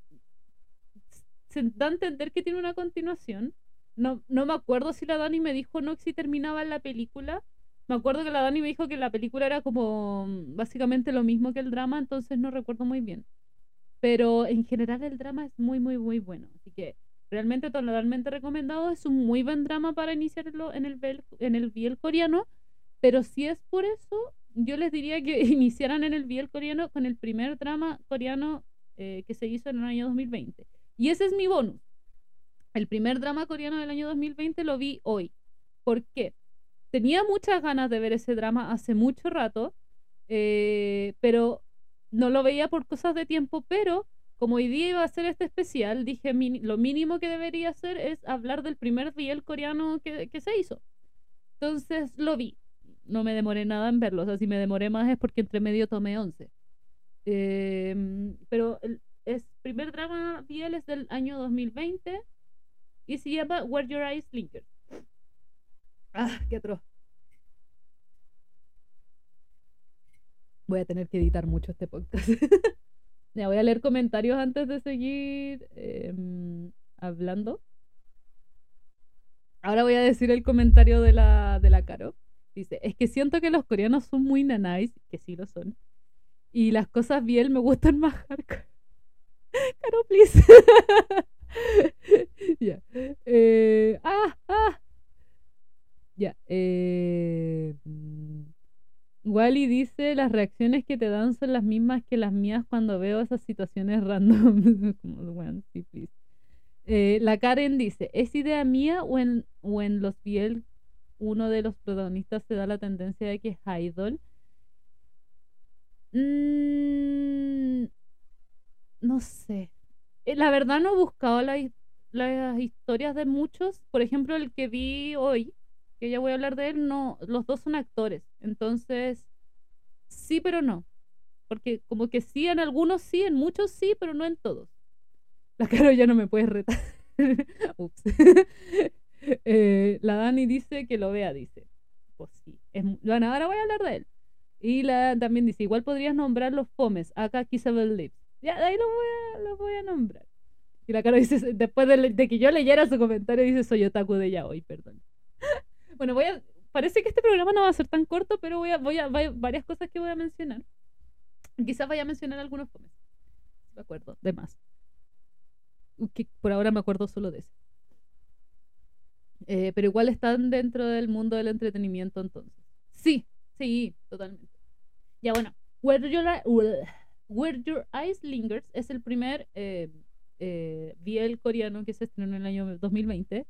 S1: Se da a entender que tiene una continuación. No, no me acuerdo si la Dani me dijo no si terminaba la película. Me acuerdo que la Dani me dijo que la película era como básicamente lo mismo que el drama, entonces no recuerdo muy bien. Pero en general el drama es muy, muy, muy bueno. Así que realmente totalmente recomendado. Es un muy buen drama para iniciarlo en el, en el biel coreano. Pero si es por eso, yo les diría que iniciaran en el biel coreano con el primer drama coreano eh, que se hizo en el año 2020. Y ese es mi bonus. el primer drama coreano del año 2020 lo vi hoy. ¿Por qué? Tenía muchas ganas de ver ese drama hace mucho rato, eh, pero no lo veía por cosas de tiempo, pero como hoy día iba a ser este especial, dije lo mínimo que debería hacer es hablar del primer biel coreano que, se hizo. Entonces lo vi. No me demoré nada en verlo. O sea, si me demoré más es porque entre medio tomé 11. Em, pero el es, primer drama biel es del año 2020 y se llama Where Your Eyes Linker. Ah, qué atroz. Voy a tener que editar mucho este podcast. ya voy a leer comentarios antes de seguir em, hablando. Ahora voy a decir el comentario de la, de la Caro. Dice, es que siento que los coreanos son muy nanais, que sí lo son. Y las cosas bien me gustan más hardcore. Caro, please. ya. Eh, ah, ah. Ya. Eh, Wally dice, las reacciones que te dan son las mismas que las mías cuando veo esas situaciones random. Eh, la Karen dice, ¿es idea mía o en, o en los Biel uno de los protagonistas se da la tendencia de que es idol? Mm, no sé. Eh, la verdad no he buscado las historias de muchos. Por ejemplo, el que vi hoy, que ya voy a hablar de él, no, los dos son actores. Entonces, sí, pero no. Porque como que sí, en algunos sí, en muchos sí, pero no en todos. La cara ya no me puede retar. Ups. Eh, la Dani dice que lo vea, dice. Pues sí. Es, ahora voy a hablar de él. Y la también dice, igual podrías nombrar los fomes, acá Kissable Lips. Ya, ahí lo voy a, lo voy a nombrar. Y la cara dice, después de, que yo leyera su comentario, dice, soy otaku de ya hoy, perdón. Bueno, voy a, parece que este programa no va a ser tan corto, pero voy a, voy a, varias cosas que voy a mencionar. Quizás vaya a mencionar algunos fomes. Me acuerdo, de más. Que por ahora me acuerdo solo de ese. Eh, pero igual están dentro del mundo del entretenimiento entonces. Sí, sí, totalmente. Ya bueno, Where Your, Where Your Eyes Lingers es el primer eh, eh, coreano que se estrenó en el año 2020.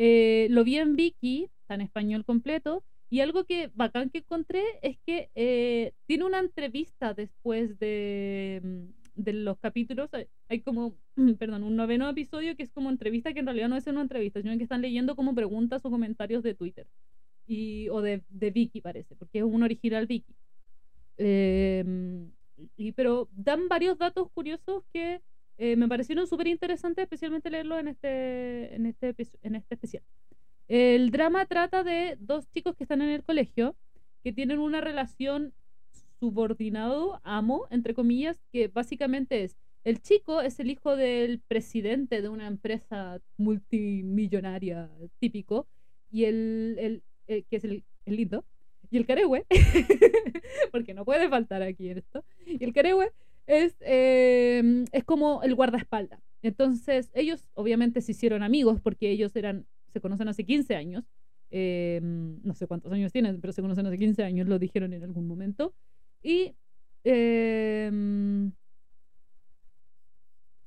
S1: Eh, lo vi en Viki, está en español completo, y algo que bacán que encontré es que eh, tiene una entrevista después de, mm, de los capítulos. Hay como, perdón, un noveno episodio que es como entrevista, que en realidad no es una entrevista, sino que están leyendo como preguntas o comentarios de Twitter. Y, o de, de Vicky, parece, porque es un original Vicky. Eh, y, pero dan varios datos curiosos que eh, me parecieron súper interesantes, especialmente leerlo en este, en, este, en este especial. El drama trata de dos chicos que están en el colegio, que tienen una relación subordinado, amo, entre comillas, que básicamente es, el chico es el hijo del presidente de una empresa multimillonaria típico, y el, el, que es el, el lindo, y el carehue, porque no puede faltar aquí esto, y el carehue es, eh, es como el guardaespaldas. Entonces, ellos obviamente se hicieron amigos porque ellos eran, se conocen hace 15 años. Eh, no sé cuántos años tienen, pero se conocen hace 15 años, lo dijeron en algún momento. Y eh,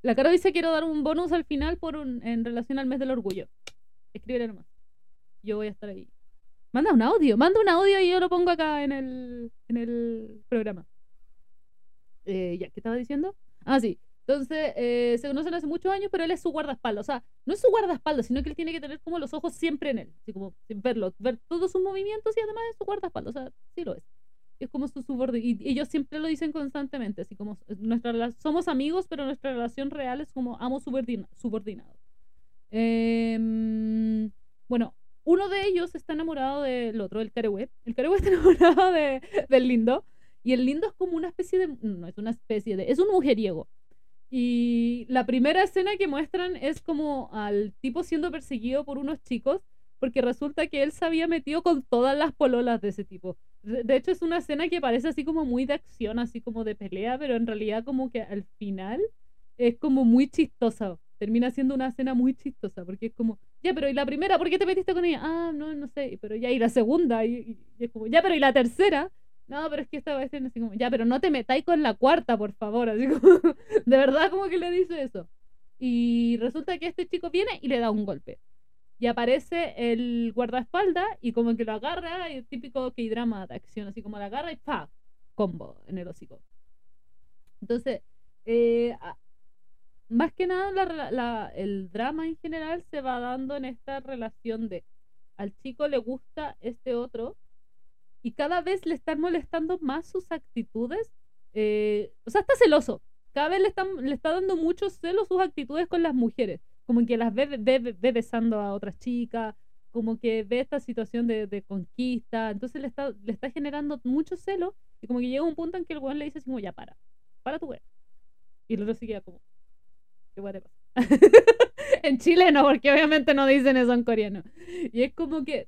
S1: la Caro dice quiero dar un bonus al final por en relación al mes del orgullo. Escríbele nomás. Yo voy a estar ahí Manda un audio, manda un audio y yo lo pongo acá en el, en el programa. Eh, ya, ¿qué estaba diciendo? Ah, sí. Entonces, eh, se conocen hace muchos años, pero él es su guardaespaldas. O sea, no es su guardaespaldas, sino que él tiene que tener como los ojos siempre en él. Así como verlo, ver todos sus movimientos y además es su guardaespaldas. O sea, sí lo es. Es como su subordinado. Y ellos siempre lo dicen constantemente. Así como nuestra somos amigos, pero nuestra relación real es como amo subordinado. Em, bueno, uno de ellos está enamorado del otro, el Carehue. El Carehue está enamorado de, del Lindo. Y el Lindo es como una especie de. No, es una especie de. Es un mujeriego. Y la primera escena que muestran es como al tipo siendo perseguido por unos chicos. Porque resulta que él se había metido con todas las pololas de ese tipo. De hecho, es una escena que parece así como muy de acción, así como de pelea, pero en realidad, como que al final es como muy chistosa termina siendo una escena muy chistosa, porque es como, ya, pero ¿y la primera? ¿Por qué te metiste con ella? Ah, no, no sé, pero ya, ¿y la segunda? Y, es como, ya, pero ¿y la tercera? No, pero es que esta vez así como, ya, pero no te metáis con la cuarta, por favor, así como, de verdad como que le dice eso. y resulta que este chico viene y le da un golpe. Y aparece el guardaespaldas y como que lo agarra, el típico que drama de acción, así como lo agarra y ¡pa! Combo en el hocico. Entonces, eh, más que nada el drama en general se va dando en esta relación de al chico le gusta este otro y cada vez le están molestando más sus actitudes. Eh, o sea, está celoso. Cada vez le, están, le está dando mucho celo sus actitudes con las mujeres. Como que las ve, ve, besando a otras chicas, como que ve esta situación de, conquista. Entonces le está, le está generando mucho celo y como que llega un punto en que el weón le dice así como, ya para, para tu weón. Y el otro se queda como, ¿qué pasa? en chileno, porque obviamente no dicen eso en coreano. Y es como que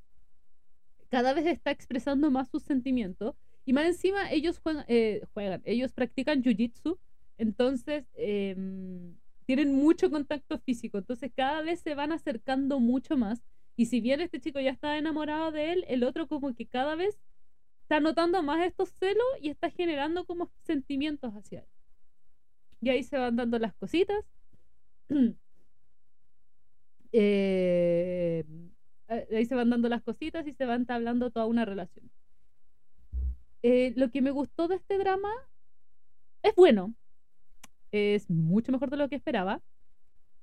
S1: cada vez está expresando más sus sentimientos. Y más encima ellos juegan, eh, ellos practican jiu-jitsu, entonces em, tienen mucho contacto físico, entonces cada vez se van acercando mucho más. Y si bien este chico ya está enamorado de él, el otro como que cada vez está notando más estos celos y está generando como sentimientos hacia él. Y ahí se van dando las cositas. eh, ahí se van dando las cositas y se van entablando toda una relación. Eh, lo que me gustó de este drama es bueno. Es mucho mejor de lo que esperaba.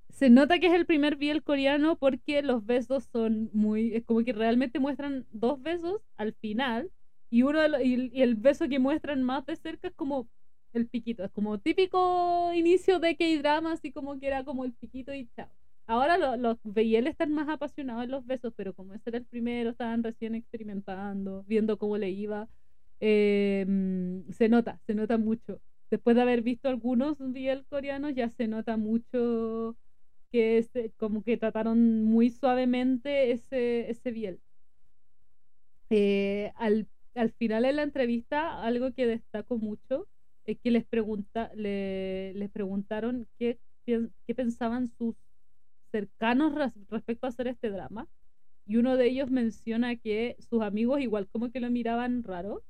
S1: Se nota que es el primer biel coreano porque los besos son muy. Es como que realmente muestran dos besos al final. Y uno y, el beso que muestran más de cerca es como el piquito. Es como típico inicio de K-drama, así como que era como el piquito y chao. Ahora los BL están más apasionados en los besos, pero como ese era el primero, estaban recién experimentando, viendo cómo le iba. Em, se nota, se nota mucho. Después de haber visto algunos BL coreanos, ya se nota mucho que este, como que trataron muy suavemente ese, ese biel. Eh, al, al, final de la entrevista, algo que destaco mucho es que les, pregunta, le, les preguntaron qué, qué pensaban sus cercanos respecto a hacer este drama. Y uno de ellos menciona que sus amigos igual como que lo miraban raro,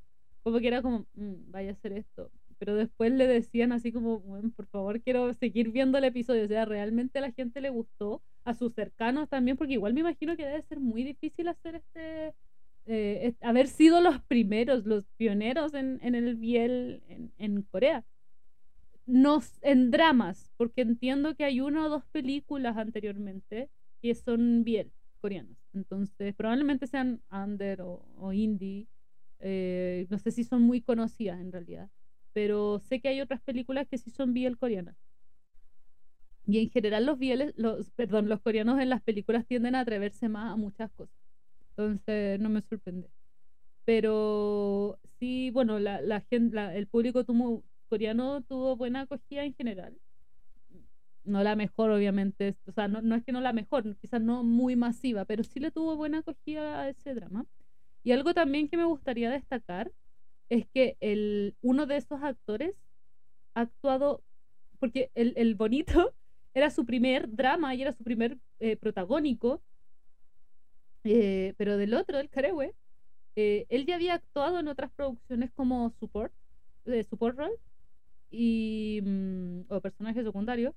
S1: como que era como, mm, vaya a hacer esto. Pero después le decían así como, bueno, por favor, quiero seguir viendo el episodio. O sea, realmente la gente le gustó, a sus cercanos también, porque igual me imagino que debe ser muy difícil hacer este, eh, haber sido los primeros, los pioneros en, en el Biel en, en Corea nos, en dramas, porque entiendo que hay una o dos películas anteriormente que son bien coreanos. Entonces, probablemente sean under o, indie. Eh, no sé si son muy conocidas en realidad. Pero sé que hay otras películas que sí son biel coreanas. Y en general los los, perdón, los coreanos en las películas tienden a atreverse más a muchas cosas. Entonces no me sorprende. Pero sí, bueno, la, la, la el público tuvo, coreano tuvo buena acogida en general. No la mejor, obviamente, o sea, no, es que no la mejor, quizás no muy masiva, pero sí le tuvo buena acogida a ese drama. Y algo también que me gustaría destacar es que el, uno de esos actores ha actuado, porque el, el bonito era su primer drama y era su primer eh, protagónico, eh, pero del otro, el Karewe, eh, él ya había actuado en otras producciones como support, de support role, y, mm, o personaje secundario,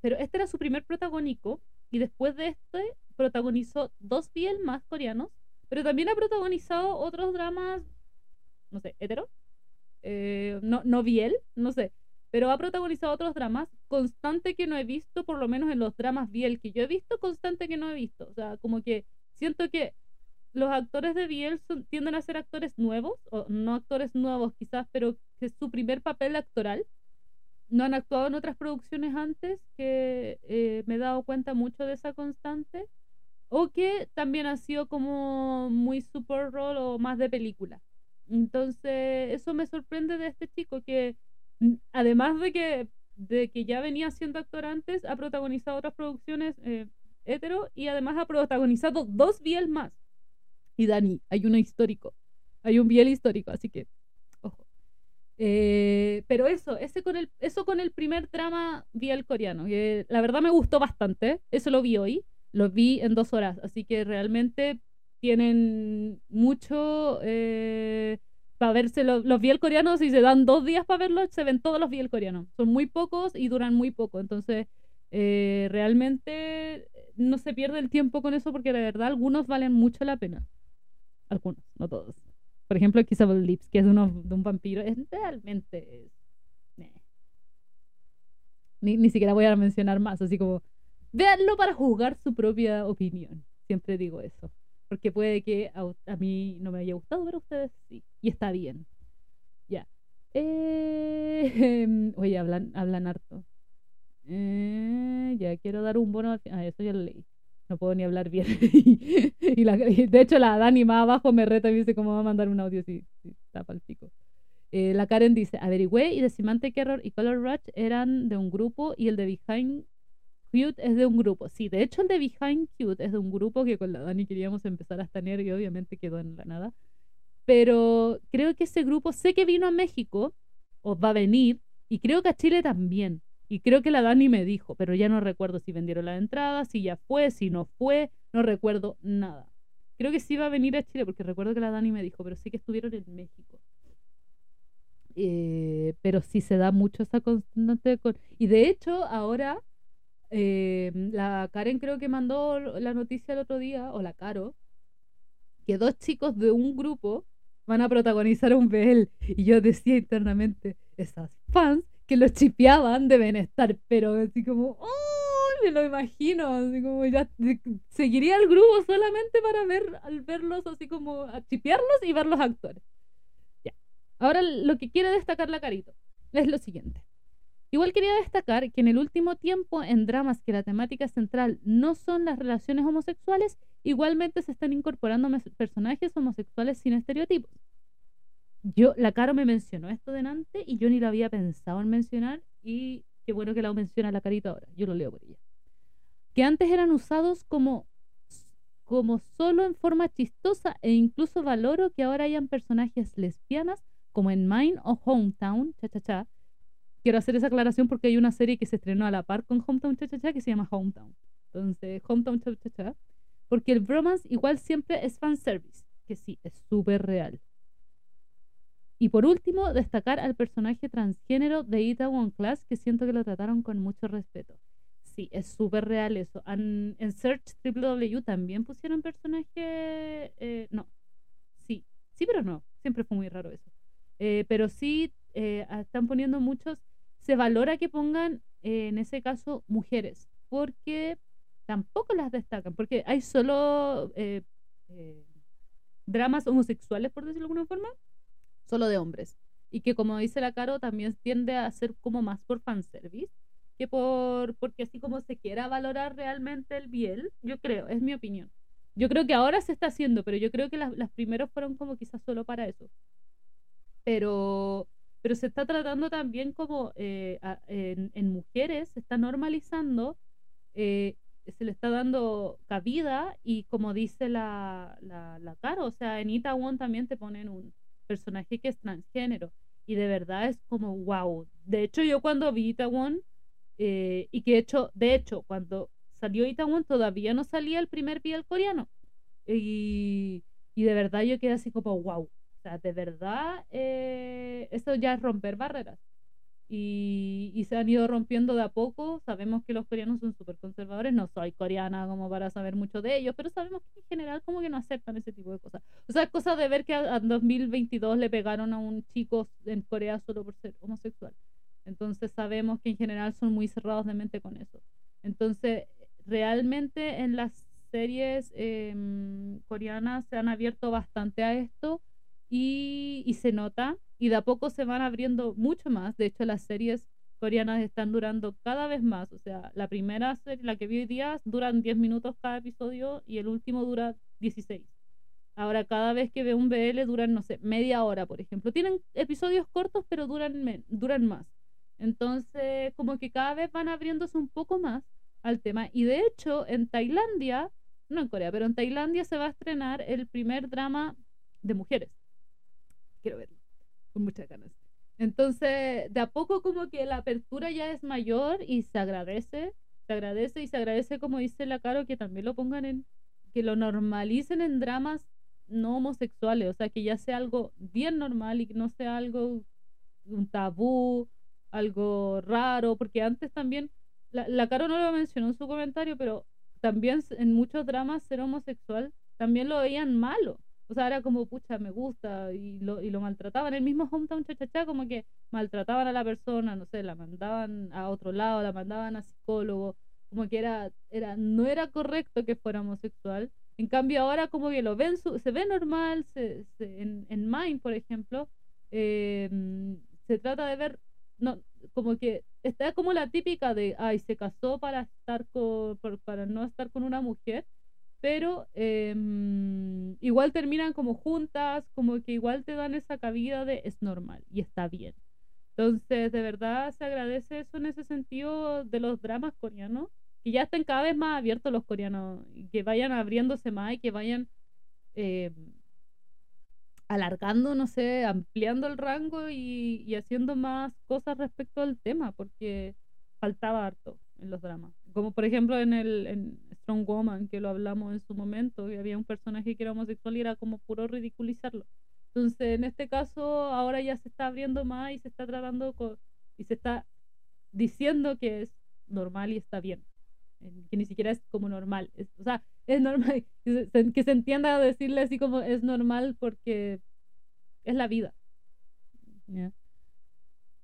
S1: pero este era su primer protagónico y después de este protagonizó dos biel más coreanos, pero también ha protagonizado otros dramas, no sé, hetero, eh, no, no biel, no sé, pero ha protagonizado otros dramas, constante que no he visto, por lo menos en los dramas biel que yo he visto, constante que no he visto, o sea, como que siento que los actores de Biel tienden a ser actores nuevos, o no actores nuevos quizás, pero que es su primer papel actoral. No han actuado en otras producciones antes, que eh, me he dado cuenta mucho de esa constante, o que también ha sido como muy super role o más de película. Entonces, eso me sorprende de este chico, que además de que, de que ya venía siendo actor antes, ha protagonizado otras producciones eh, hetero y además ha protagonizado dos Biel más y Dani. Hay uno histórico. Hay un biel histórico, así que, ojo. Eh, pero eso, ese con el, eso con el primer drama biel coreano. Que la verdad me gustó bastante. Eso lo vi hoy. Lo vi en dos horas. Así que realmente tienen mucho eh, para verse los, los biel coreanos. Si se dan dos días para verlos, se ven todos los biel coreanos. Son muy pocos y duran muy poco. Entonces, Eh, realmente no se pierde el tiempo con eso porque de verdad algunos valen mucho la pena. Algunos, no todos. Por ejemplo, Kissable Lips, que es de, de un vampiro, es realmente... Ni, ni siquiera voy a mencionar más, así como... Véanlo para juzgar su propia opinión. Siempre digo eso. Porque puede que a, mí no me haya gustado, pero a ustedes sí. Y está bien. Ya. Eh, oye, hablan, hablan harto. Eh, ya quiero dar un bono. Ah, eso ya lo leí. No puedo ni hablar bien. y, la, de hecho, la Dani más abajo me reta y me dice cómo va a mandar un audio si, si el pico. Eh, la Karen dice: Averigüé y Decimante Error y Color Rush eran de un grupo y el de Behind Cute es de un grupo. Sí, de hecho el de Behind Cute es de un grupo que con la Dani queríamos empezar a tener y obviamente quedó en la nada. Pero creo que ese grupo sé que vino a México o va a venir y creo que a Chile también. Y creo que la Dani me dijo, pero ya no recuerdo si vendieron la entrada, si ya fue, si no fue, no recuerdo nada. Creo que sí va a venir a Chile porque recuerdo que la Dani me dijo, pero sí que estuvieron en México. Eh, pero sí se da mucho esa constante. Con... Y de hecho, ahora eh, la Karen creo que mandó la noticia el otro día, o la Caro, que dos chicos de un grupo van a protagonizar un BL. Y yo decía internamente, esas fans que los chipeaban deben estar, pero así como, ¡oh! Me lo imagino, así como ya seguiría el grupo solamente para ver, al verlos así como, a chipearlos y verlos actuar. Ya. Ahora lo que quiere destacar la Carito es lo siguiente. Igual quería destacar que en el último tiempo en dramas que la temática central no son las relaciones homosexuales, igualmente se están incorporando personajes homosexuales sin estereotipos. Yo, la Caro me mencionó esto delante y yo ni lo había pensado en mencionar y qué bueno que la menciona la carita ahora, yo lo leo por ella. Que antes eran usados como como solo en forma chistosa e incluso valoro que ahora hayan personajes lesbianas como en Mine o Hometown, cha cha cha, quiero hacer esa aclaración porque hay una serie que se estrenó a la par con Hometown Cha Cha Cha que se llama Hometown. Entonces, Hometown Cha Cha Cha. Porque el bromance igual siempre es fanservice, que sí, es súper real. Y por último, destacar al personaje transgénero de Ita One Class, que siento que lo trataron con mucho respeto. Sí, es súper real eso. en Search WW también pusieron personaje... Eh, no, sí, sí, pero no. Siempre fue muy raro eso. Eh, pero sí eh, están poniendo muchos se valora que pongan, eh, en ese caso, mujeres, porque tampoco las destacan, porque hay solo dramas homosexuales, por decirlo de alguna forma, solo de hombres. Y que como dice la Caro, también tiende a ser como más por fanservice que por porque así como se quiera valorar realmente el biel, yo creo, es mi opinión. Yo creo que ahora se está haciendo, pero yo creo que las, las primeros fueron como quizás solo para eso. Pero pero se está tratando también como eh, en, mujeres, se está normalizando, eh, se le está dando cabida y como dice la, la, la Caro, o sea, en Itaewon también te ponen un personaje que es transgénero y de verdad es como wow. De hecho, yo cuando vi Itaewon eh, y que de hecho, de hecho, cuando salió Itaewon todavía no salía el primer pie coreano y, y de verdad yo quedé así como wow o sea, de verdad, eh, eso ya es romper barreras. Y, se han ido rompiendo de a poco. Sabemos que los coreanos son súper conservadores. No soy coreana como para saber mucho de ellos, pero sabemos que en general como que no aceptan ese tipo de cosas. O sea, es cosa de ver que en 2022 le pegaron a un chico en Corea solo por ser homosexual. Entonces sabemos que en general son muy cerrados de mente con eso. Entonces, realmente en las series em, coreanas se han abierto bastante a esto y, se nota y de a poco se van abriendo mucho más. De hecho, las series coreanas están durando cada vez más. O sea, la primera serie, la que vi hoy día, duran 10 minutos cada episodio y el último dura 16. Ahora, cada vez que veo un BL duran, no sé, media hora, por ejemplo. Tienen episodios cortos, pero duran, duran más. Entonces, como que cada vez van abriéndose un poco más al tema. Y de hecho, en Tailandia, no en Corea, pero en Tailandia se va a estrenar el primer drama de mujeres quiero verlo, con muchas ganas. Entonces, de a poco como que la apertura ya es mayor y se agradece, se agradece y se agradece, como dice la Caro, que también lo pongan en, que lo normalicen en dramas no homosexuales, o sea, que ya sea algo bien normal y que no sea algo, un tabú, algo raro, porque antes también la, la Caro no lo mencionó en su comentario, pero también en muchos dramas ser homosexual también lo veían malo. O sea, era como, pucha, me gusta, y lo, y lo maltrataban. El mismo Hometown Chachachá, como que maltrataban a la persona, no sé, la mandaban a otro lado, la mandaban a psicólogo, como que era, era, no era correcto que fuera homosexual. En cambio, ahora como que lo ven, se ve normal, se, en, en Mind, por ejemplo, em, se trata de ver, no, como que está como la típica de, ay, se casó para estar con, para no estar con una mujer, pero em, igual terminan como juntas, como que igual te dan esa cabida de es normal y está bien. Entonces, de verdad se agradece eso en ese sentido de los dramas coreanos, que ya estén cada vez más abiertos los coreanos, que vayan abriéndose más y que vayan em, alargando, no sé, ampliando el rango y, y haciendo más cosas respecto al tema, porque faltaba harto en los dramas. Como por ejemplo en el en Strong Woman, que lo hablamos en su momento, que había un personaje que era homosexual y era como puro ridiculizarlo. Entonces, en este caso, ahora ya se está abriendo más y se está tratando y se está diciendo que es normal y está bien. Que ni siquiera es como normal. o sea, es normal. Que se, que se entienda decirle así como es normal porque es la vida. ¿Ya?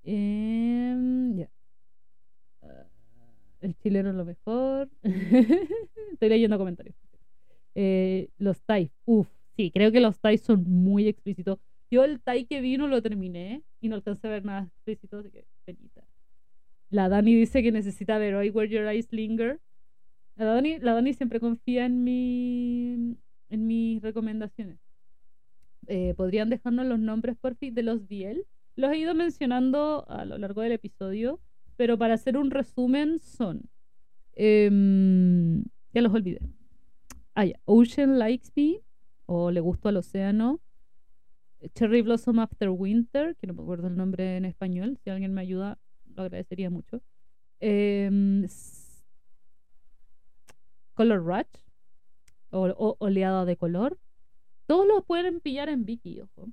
S1: Em, el chileno es lo mejor. Estoy leyendo comentarios. Eh, los Thai, uff, sí, creo que los Thai son muy explícitos. Yo el Thai que vino lo terminé y no alcancé a ver nada explícito, así que penita. La Dani dice que necesita ver hoy Where Your Eyes Linger. La Dani, la Dani siempre confía en mi en mis recomendaciones. Eh, ¿Podrían dejarnos los nombres por fin de los Biel? Los he ido mencionando a lo largo del episodio pero para hacer un resumen son. Em, ya los olvidé. Ah, Ocean Likes Me, o Le Gusto al Océano. Cherry Blossom After Winter, que no me acuerdo el nombre en español. Si alguien me ayuda, lo agradecería mucho. Em, Color Rush, o, Oleada de Color. Todos los pueden pillar en Viki, ojo.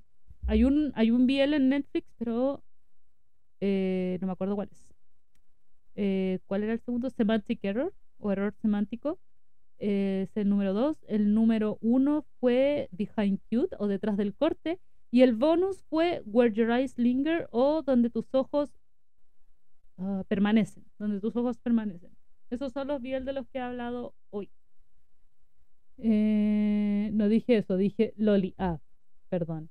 S1: Hay un, hay un BL en Netflix, pero eh, no me acuerdo cuál es. Eh, ¿cuál era el segundo? Semantic Error o error semántico. Eh, es el número 2. El número 1 fue Behind Cute o detrás del corte. Y el bonus fue Where Your Eyes Linger o donde tus ojos ah, permanecen. Donde tus ojos permanecen. Esos son los BL de los que he hablado hoy. Eh, no dije eso, dije Loli. Ah, perdón.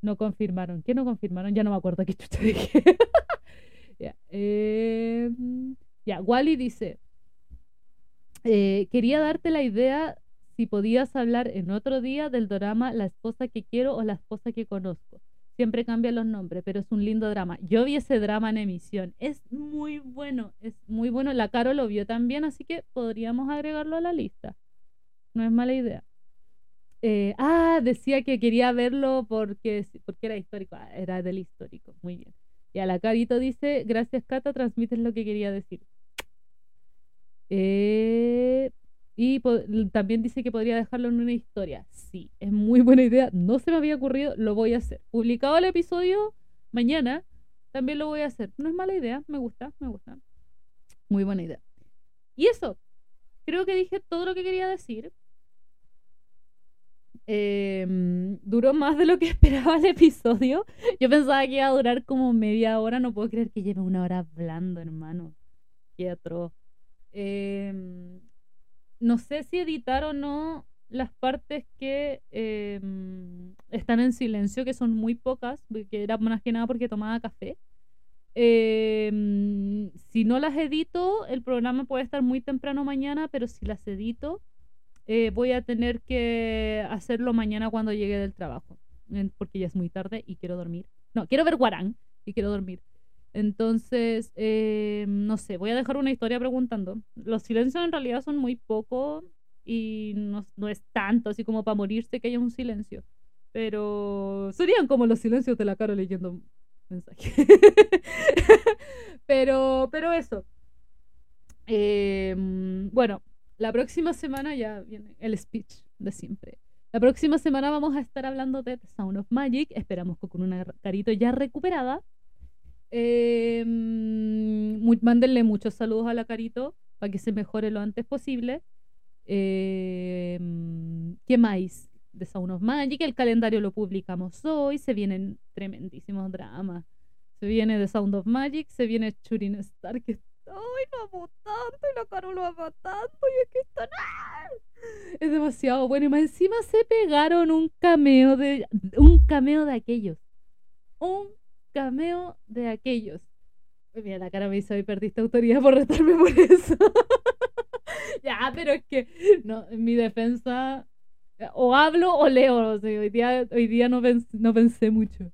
S1: No confirmaron. ¿Qué no confirmaron? Ya no me acuerdo qué chucha dije. Ya, eh, ya Wally dice, eh, quería darte la idea si podías hablar en otro día del drama La esposa que quiero o La esposa que conozco. Siempre cambian los nombres, pero es un lindo drama. Yo vi ese drama en emisión. Es muy bueno, es muy bueno. La Caro lo vio también, así que podríamos agregarlo a la lista. No es mala idea. Eh, ah, decía que quería verlo porque, porque era histórico. Ah, era del histórico. Muy bien. Y a la Carito dice, gracias Cata, transmites lo que quería decir. Eh, y también dice que podría dejarlo en una historia. Sí, es muy buena idea. No se me había ocurrido, lo voy a hacer. Publicado el episodio mañana, también lo voy a hacer. No es mala idea, me gusta, me gusta. Muy buena idea. Y eso, creo que dije todo lo que quería decir. Em, duró más de lo que esperaba el episodio. Yo pensaba que iba a durar como media hora. No puedo creer que lleve una hora hablando, hermano. Qué atroz. Em, no sé si editar o no las partes que em, están en silencio, que son muy pocas, que era más que nada porque tomaba café. si no las edito, el programa puede estar muy temprano mañana, pero si las edito, eh, voy a tener que hacerlo mañana cuando llegue del trabajo, porque ya es muy tarde y quiero dormir. No, quiero ver Guarán y quiero dormir. Entonces, eh, no sé, voy a dejar una historia preguntando. Los silencios en realidad son muy poco y no, no es tanto así como para morirse que haya un silencio. Pero serían como los silencios de la cara leyendo mensajes. pero, pero eso. Eh, bueno, la próxima semana ya viene el speech de siempre. La próxima semana vamos a estar hablando de Sound of Magic. Esperamos que con una carito ya recuperada. Eh, mm, mándenle muchos saludos a la Carito para que se mejore lo antes posible. Eh, ¿Qué más? De Sound of Magic, el calendario lo publicamos hoy, se vienen tremendísimos dramas. Se viene The Sound of Magic, se viene Churin Star, que ¡Ay, lo amo tanto! Y la Caro lo ama tanto. Y es que está. Es demasiado bueno. Y más encima se pegaron un cameo de. Un cameo de aquellos. Un cameo de aquellos. Mira, la cara me hizo y perdiste autoridad por retarme por eso. ya, pero es que. No, en mi defensa. O hablo o leo. hoy día, hoy día no, no pensé mucho.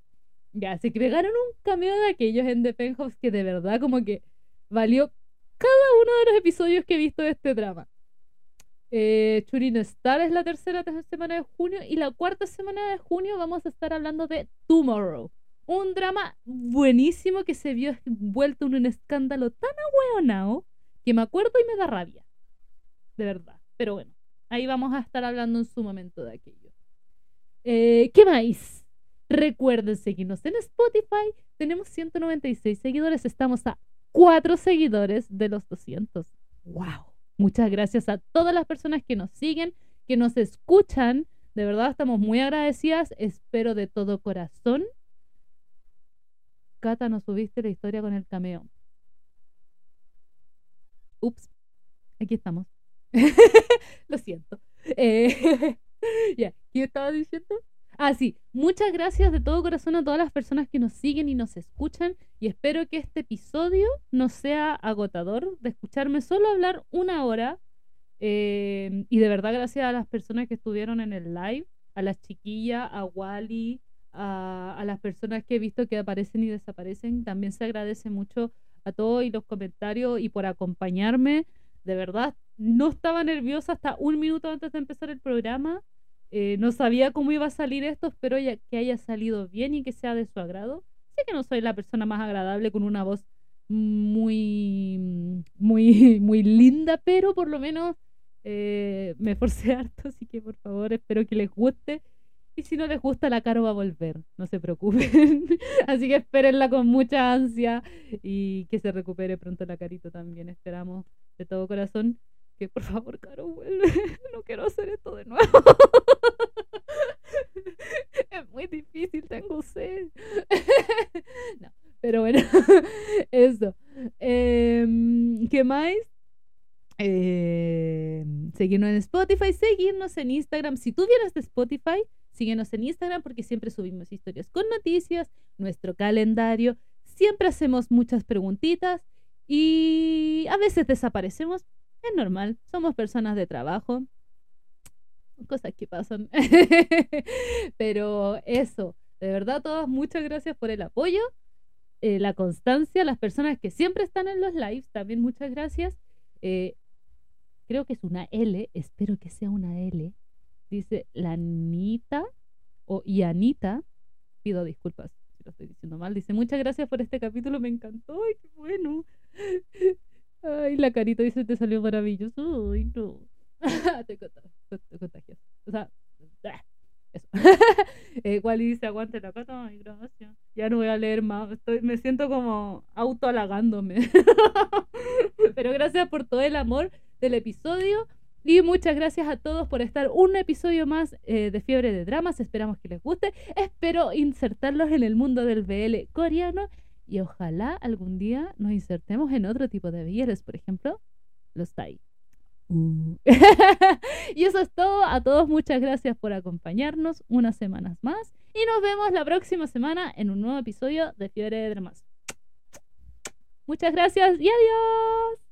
S1: Ya, se pegaron un cameo de aquellos en The Penthouse que de verdad como que valió cada uno de los episodios que he visto de este drama. Eh, Churin Star es la tercera semana de junio y la cuarta semana de junio vamos a estar hablando de Tomorrow. Un drama buenísimo que se vio envuelto en un escándalo tan ahueonado que me acuerdo y me da rabia. De verdad. Pero bueno, ahí vamos a estar hablando en su momento de aquello. Eh, ¿Qué más? Recuerden seguirnos en Spotify. Tenemos 196 seguidores. Estamos a 4 seguidores de los 200. ¡Wow! Muchas gracias a todas las personas que nos siguen, que nos escuchan. De verdad estamos muy agradecidas. Espero de todo corazón. Cata, nos subiste la historia con el cameo. Ups, aquí estamos. Lo siento. Eh, ya, ¿qué estaba diciendo? Ah. Muchas gracias de todo corazón a todas las personas que nos siguen y nos escuchan. Y espero que este episodio no sea agotador de escucharme solo hablar una hora. Eh, y de verdad, gracias a las personas que estuvieron en el live, a las chiquillas, a Wally, a, a las personas que he visto que aparecen y desaparecen. También se agradece mucho a todos y los comentarios y por acompañarme. De verdad, no estaba nerviosa hasta un minuto antes de empezar el programa eh, no sabía cómo iba a salir esto, espero ya que haya salido bien y que sea de su agrado. Sé que no soy la persona más agradable con una voz muy, muy, muy linda, pero por lo menos eh, me esforcé harto, así que por favor espero que les guste. Y si no les gusta, la Caro va a volver, no se preocupen. así que espérenla con mucha ansia y que se recupere pronto la Carito también. Esperamos de todo corazón que por favor, Caro, vuelve. No quiero hacer esto de nuevo. Es muy difícil, tengo sed. No, pero bueno, eso. Em, ¿Qué más? Eh, seguirnos en Spotify, seguirnos en Instagram. Si tú vienes de Spotify, síguenos en Instagram porque siempre subimos historias con noticias, nuestro calendario. Siempre hacemos muchas preguntitas y a veces desaparecemos, es normal, somos personas de trabajo, cosas que pasan. Pero eso, de verdad, todas muchas gracias por el apoyo, eh, la constancia, las personas que siempre están en los lives, también muchas gracias. Eh, creo que es una L, espero que sea una L. Dice la Anita o Yanita, pido disculpas si lo estoy diciendo mal. Dice, muchas gracias por este capítulo, me encantó, ay, qué bueno. Ay, la carita dice, te salió maravilloso. Ay, no. te, contagias. O sea, eso. eh, Wally dice, aguante la cata. Ay, gracias. Ya no voy a leer más. Estoy, me siento como autohalagándome. Pero gracias por todo el amor del episodio. Y muchas gracias a todos por estar un episodio más eh, de Fiebre de Dramas. Esperamos que les guste. Espero insertarlos en el mundo del BL coreano y ojalá algún día nos insertemos en otro tipo de billetes, por ejemplo, los TAI. Uh. y eso es todo. A todos muchas gracias por acompañarnos unas semanas más. Y nos vemos la próxima semana en un nuevo episodio de Fiebre de Dramas. Muchas gracias y adiós.